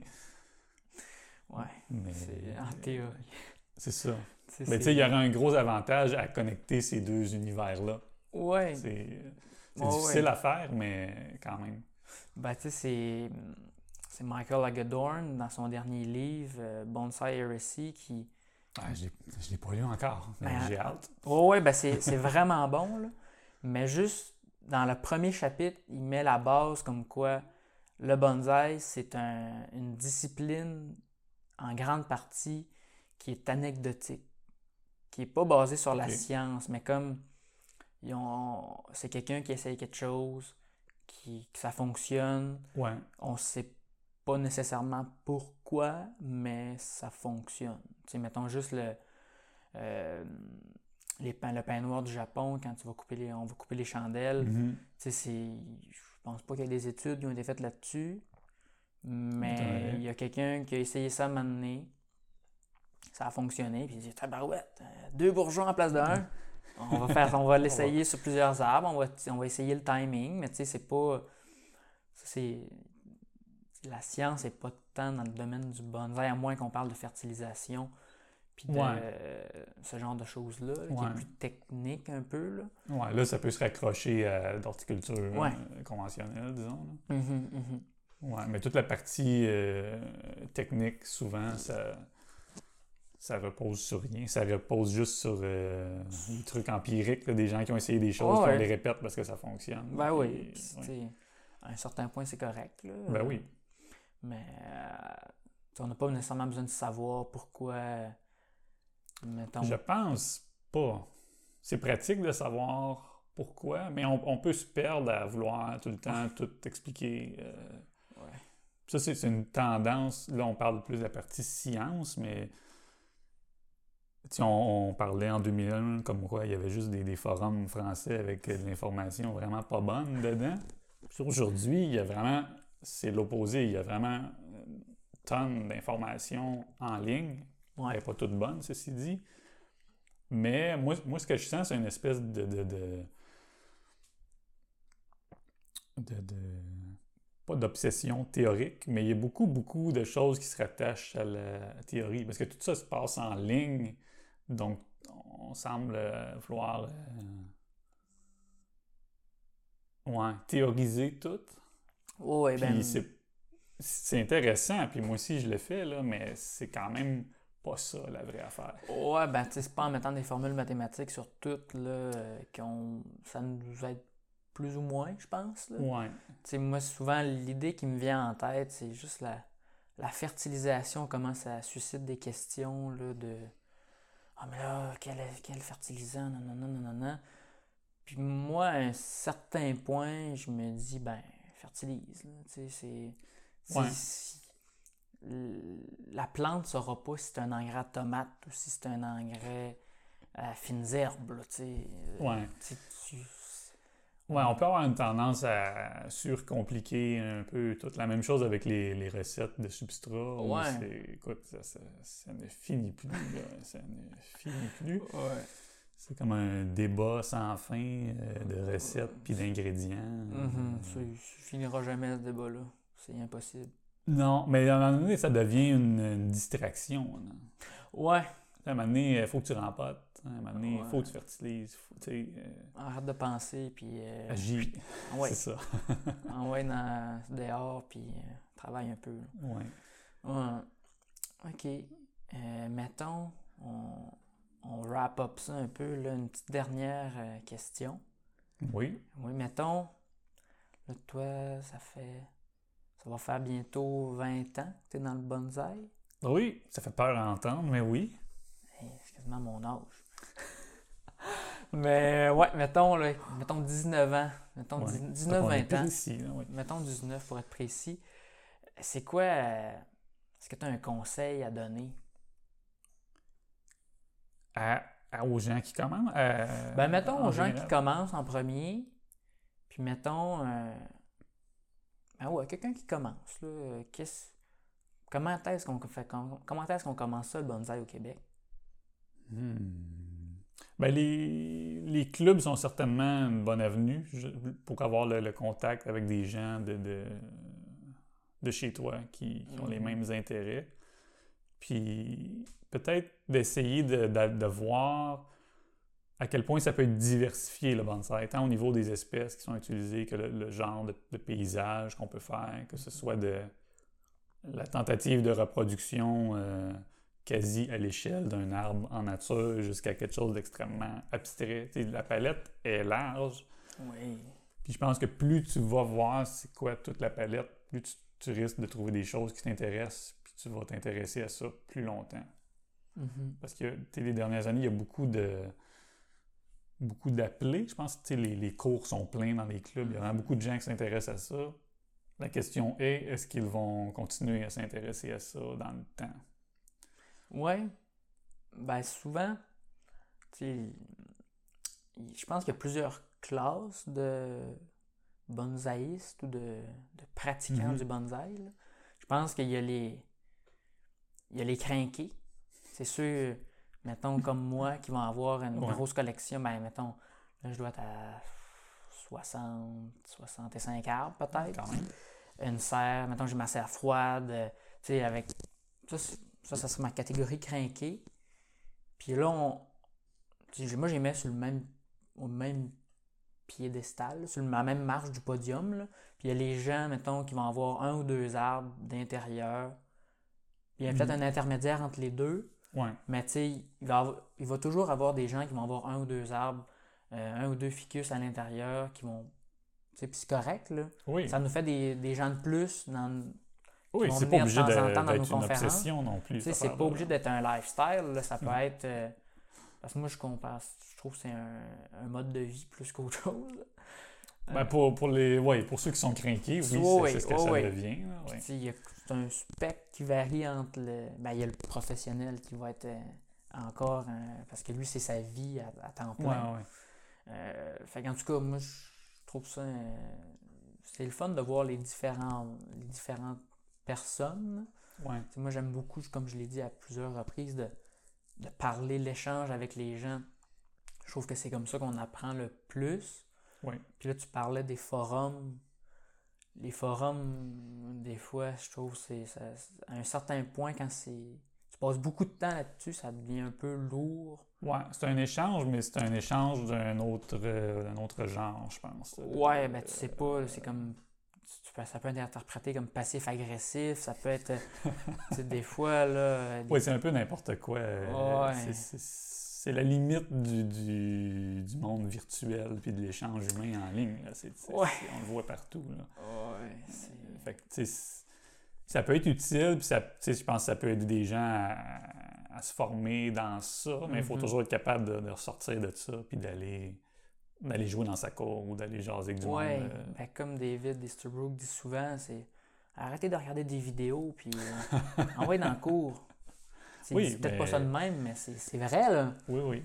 Ouais, Mais c'est en théorie. c'est ça. Mais tu sais, il y aurait un gros avantage à connecter ces deux univers-là. Ouais. C'est Ouais, difficile ouais. à faire, mais quand même. Ben, tu sais, c'est, c'est Michael Hagedorn, dans son dernier livre, euh, Bonsai Heresy, qui... Ah, je ne l'ai pas lu encore, mais Ben, j'ai hâte. Ouais, ouais, ben c'est vraiment bon, là. Mais juste, dans le premier chapitre, il met la base comme quoi le bonsaï, c'est un- une discipline, en grande partie, qui est anecdotique, qui n'est pas basée sur la science, mais comme c'est quelqu'un qui essaye quelque chose, qui, que ça fonctionne, Ouais. on ne sait pas nécessairement pourquoi, mais ça fonctionne. Tu sais, mettons juste le, euh, les pains, le pain noir du Japon, quand tu vas couper les, on va couper les chandelles. Sais, c'est, je pense pas qu'il y ait des études qui ont été faites là-dessus, mais Ouais. il y a quelqu'un qui a essayé ça à un moment donné. Ça a fonctionné, puis il dit Tabarouette, euh, deux bourgeons en place de un. On va faire, on va l'essayer sur plusieurs arbres, on va, on va essayer le timing, mais tu sais, c'est pas. c'est. La science n'est pas tant dans le domaine du bonsaï, à moins qu'on parle de fertilisation, puis de Ouais. euh, ce genre de choses-là, là, qui est plus technique un peu. Là. Ouais, là, ça peut se raccrocher à l'horticulture Ouais. euh, conventionnelle, disons. là. Mhm, mhm. Ouais, mais toute la partie euh, technique, souvent, ça, ça repose sur rien. Ça repose juste sur euh, des trucs empiriques, là, des gens qui ont essayé des choses, Ouais, puis on les répète parce que ça fonctionne. Ben oui, Puis, à un certain point, c'est correct. Là. Ben oui. Mais euh, on n'a pas nécessairement besoin de savoir pourquoi. Mettons. Je pense pas. C'est pratique de savoir pourquoi, mais on, on peut se perdre à vouloir tout le temps tout expliquer. euh. Ouais. Ça, c'est une tendance. Là, on parle plus de la partie science, mais on, on parlait en 2001 comme quoi il y avait juste des, des forums français avec euh, de l'information vraiment pas bonne dedans. Puis Aujourd'hui, il y a vraiment, c'est l'opposé. Il y a vraiment une tonne d'informations en ligne elle Ouais. n'est pas toute bonne, ceci dit. Mais moi, moi ce que je sens, c'est une espèce de. de, de, de- de- pas d'obsession théorique, mais il y a beaucoup, beaucoup de choses qui se rattachent à la théorie. Parce que tout ça se passe en ligne. Donc, on semble euh, vouloir. euh, ouais, théoriser tout. Puis ben, c'est, c'est intéressant, puis moi aussi je le fais, là, mais c'est quand même pas ça la vraie affaire. ouais, ben, tu sais, c'est pas en mettant des formules mathématiques sur toutes, là, qu'on, ça nous aide plus ou moins, je pense. Là. Ouais. Tu sais, moi, souvent, l'idée qui me vient en tête, c'est juste la, la fertilisation, comment ça suscite des questions là, de Ah, mais là, quel, quel fertilisant, non, non, non, non. Puis moi, à un certain point, je me dis, ben, fertilise. là. Tu sais, c'est. c'est- Ouais. La plante ne saura pas si c'est un engrais à tomate ou si c'est un engrais à fines herbes. là, sais. Ouais. Tu- Ouais, on peut avoir une tendance à surcompliquer un peu toute la même chose avec les, les recettes de substrat. Ouais. c'est- Écoute, ça, ça- ça ne finit plus. là. Ça ne finit plus. C'est comme un débat sans fin euh, de recettes puis d'ingrédients. Mhm, Euh, ça, il finira jamais ce débat-là. C'est impossible. Non, mais à un moment donné, ça devient une, une distraction. là. Ouais, À un moment donné, il faut que tu rempotes. À un moment donné, il Ouais. faut que tu fertilises. Faut, euh, arrête de penser, puis. euh, agis. ouais, C'est ça. envoie dans, dehors, puis euh, travaille un peu. là. Ouais. Ouais. OK. Euh, mettons, on, on wrap up ça un peu, là, une petite dernière euh, question. Oui. Oui, mettons, là, toi, ça fait. Ça va faire bientôt 20 ans que tu es dans le bonsaï. Oui, ça fait peur à entendre, mais oui. Hey, c'est quasiment mon âge. Mais ouais, mettons, là, mettons 19 ans. Mettons Ouais. 19-20 ans. Ici, là, oui. Mettons 19 pour être précis. C'est quoi. euh, Est-ce que tu as un conseil à donner? À, à- aux gens qui commencent. à- Ben, mettons aux gens qui commencent en premier. Puis mettons. euh, Ben ouais, quelqu'un qui commence. Là, euh, qu'est-ce- Comment est-ce qu'on fait com- comment est-ce qu'on commence ça le bonsaï au Québec? Hmm. Ben, les, les clubs sont certainement une bonne avenue pour avoir le, le contact avec des gens de, de, de chez toi qui, qui ont les Mhm. mêmes intérêts. Puis peut-être d'essayer de, de- de voir à quel point ça peut être diversifié le bonsaï, tant au niveau des espèces qui sont utilisées que le, le genre de, de paysage qu'on peut faire, que ce soit de la tentative de reproduction euh, quasi à l'échelle d'un arbre en nature jusqu'à quelque chose d'extrêmement abstrait. Tu sais, la palette est large. Oui. Puis je pense que plus tu vas voir c'est quoi toute la palette, plus tu, tu risques de trouver des choses qui t'intéressent, puis tu vas t'intéresser à ça plus longtemps. Mhm. Parce que les dernières années, il y a beaucoup de beaucoup d'appelés. Je pense que les, les cours sont pleins dans les clubs. Il y a vraiment beaucoup de gens qui s'intéressent à ça. La question est, est-ce qu'ils vont continuer à s'intéresser à ça dans le temps? Ouais. Ben souvent, je pense qu'il y a plusieurs classes de bonsaïstes ou de, de pratiquants Mhm. du bonsaï. là. Je pense qu'il y a les il y a les crinqués. C'est ceux, mettons, comme moi, qui vont avoir une Ouais. grosse collection. Ben, mettons, là, je dois être à 60, 65 arbres, peut-être Quand même. une serre, mettons j'ai ma serre froide, euh, tu sais, avec. Ça, ça, ça serait ma catégorie crinquée. Puis là, on. moi, j'ai mis sur le même, au même piédestal, sur la même marche du podium. là. Puis il y a les gens, mettons, qui vont avoir un ou deux arbres d'intérieur. Puis il y a peut-être Mhm. un intermédiaire entre les deux. Ouais. Mais tu sais, il va, avoir- il va toujours avoir des gens qui vont avoir un ou deux arbres, euh, un ou deux ficus à l'intérieur qui vont. Tu sais, puis c'est correct, là. Oui. Ça nous fait des, des gens de plus dans, Oui, c'est pas obligé de- temps dans nos une conférences. obsession non plus. Tu sais, c'est pas obligé d'être un lifestyle, là, ça peut Mhm. être. euh, parce que moi, je compare, je trouve que c'est un, un mode de vie plus qu'autre chose. Ben, pour, pour, les, ouais, pour ceux qui sont craqués, oui, c'est ce que ça oui. devient. ouais. C'est un spectre qui varie entre le. Ben, il y a le professionnel qui va être euh, encore. euh, parce que lui, c'est sa vie à, à temps plein. ouais. Euh, fait qu'en tout cas, moi, je trouve ça. euh, c'est le fun de voir les, différents, les différentes personnes. Moi, j'aime beaucoup, comme je l'ai dit à plusieurs reprises, de, de parler l'échange avec les gens. Je trouve que c'est comme ça qu'on apprend le plus. Oui. Puis là, tu parlais des forums. Les forums, des fois, je trouve c'est à un certain point, quand c'est. Tu passes beaucoup de temps là-dessus, ça devient un peu lourd. Ouais, c'est un échange, mais c'est un échange d'un autre, euh, d'un autre genre, je pense. Ouais, ben tu sais pas, c'est comme. tu peux- ça peut être interprété comme passif-agressif, ça peut être. tu sais, des fois, là. des- Oui, c'est un peu n'importe quoi. euh, Ouais. C'est la limite du, du, du monde virtuel puis de l'échange humain en ligne. là. Ouais. on le voit partout. Là. Ouais, Fait que, ça peut être utile, puis ça, je pense que ça peut aider des gens à, à se former dans ça, mais il faut Mhm. toujours être capable de, de ressortir de ça, puis d'aller d'aller jouer dans sa cour ou d'aller jaser avec du Ouais, monde. euh, ben, comme David Easterbrook dit souvent, c'est arrêtez de regarder des vidéos puis euh, envoyez dans le cours. C'est Oui, c'est peut-être mais- pas ça de même, mais c'est vrai, là. Oui, oui.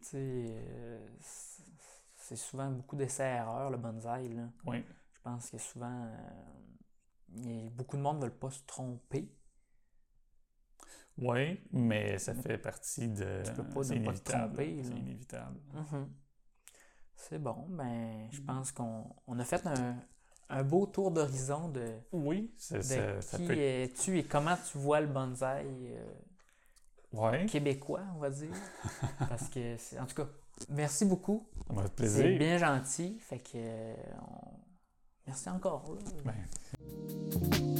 Tu sais, euh, c'est- souvent beaucoup d'essais-erreurs, le bonsaï, là. Oui. Je pense que souvent, euh, beaucoup de monde ne veulent pas se tromper. Oui, mais ça fait partie de. Tu peux pas c'est ne pas te tromper, C'est inévitable. Mhm. C'est bon, ben, je pense qu'on on a fait un, un beau tour d'horizon de, Oui, ça qui peut. es-tu et comment tu vois le bonsaï euh, Québécois, on va dire. Parce que, c'est- en tout cas, merci beaucoup. ça m'a fait C'est plaisir. bien gentil. Fait que, on- merci encore. là. Ben,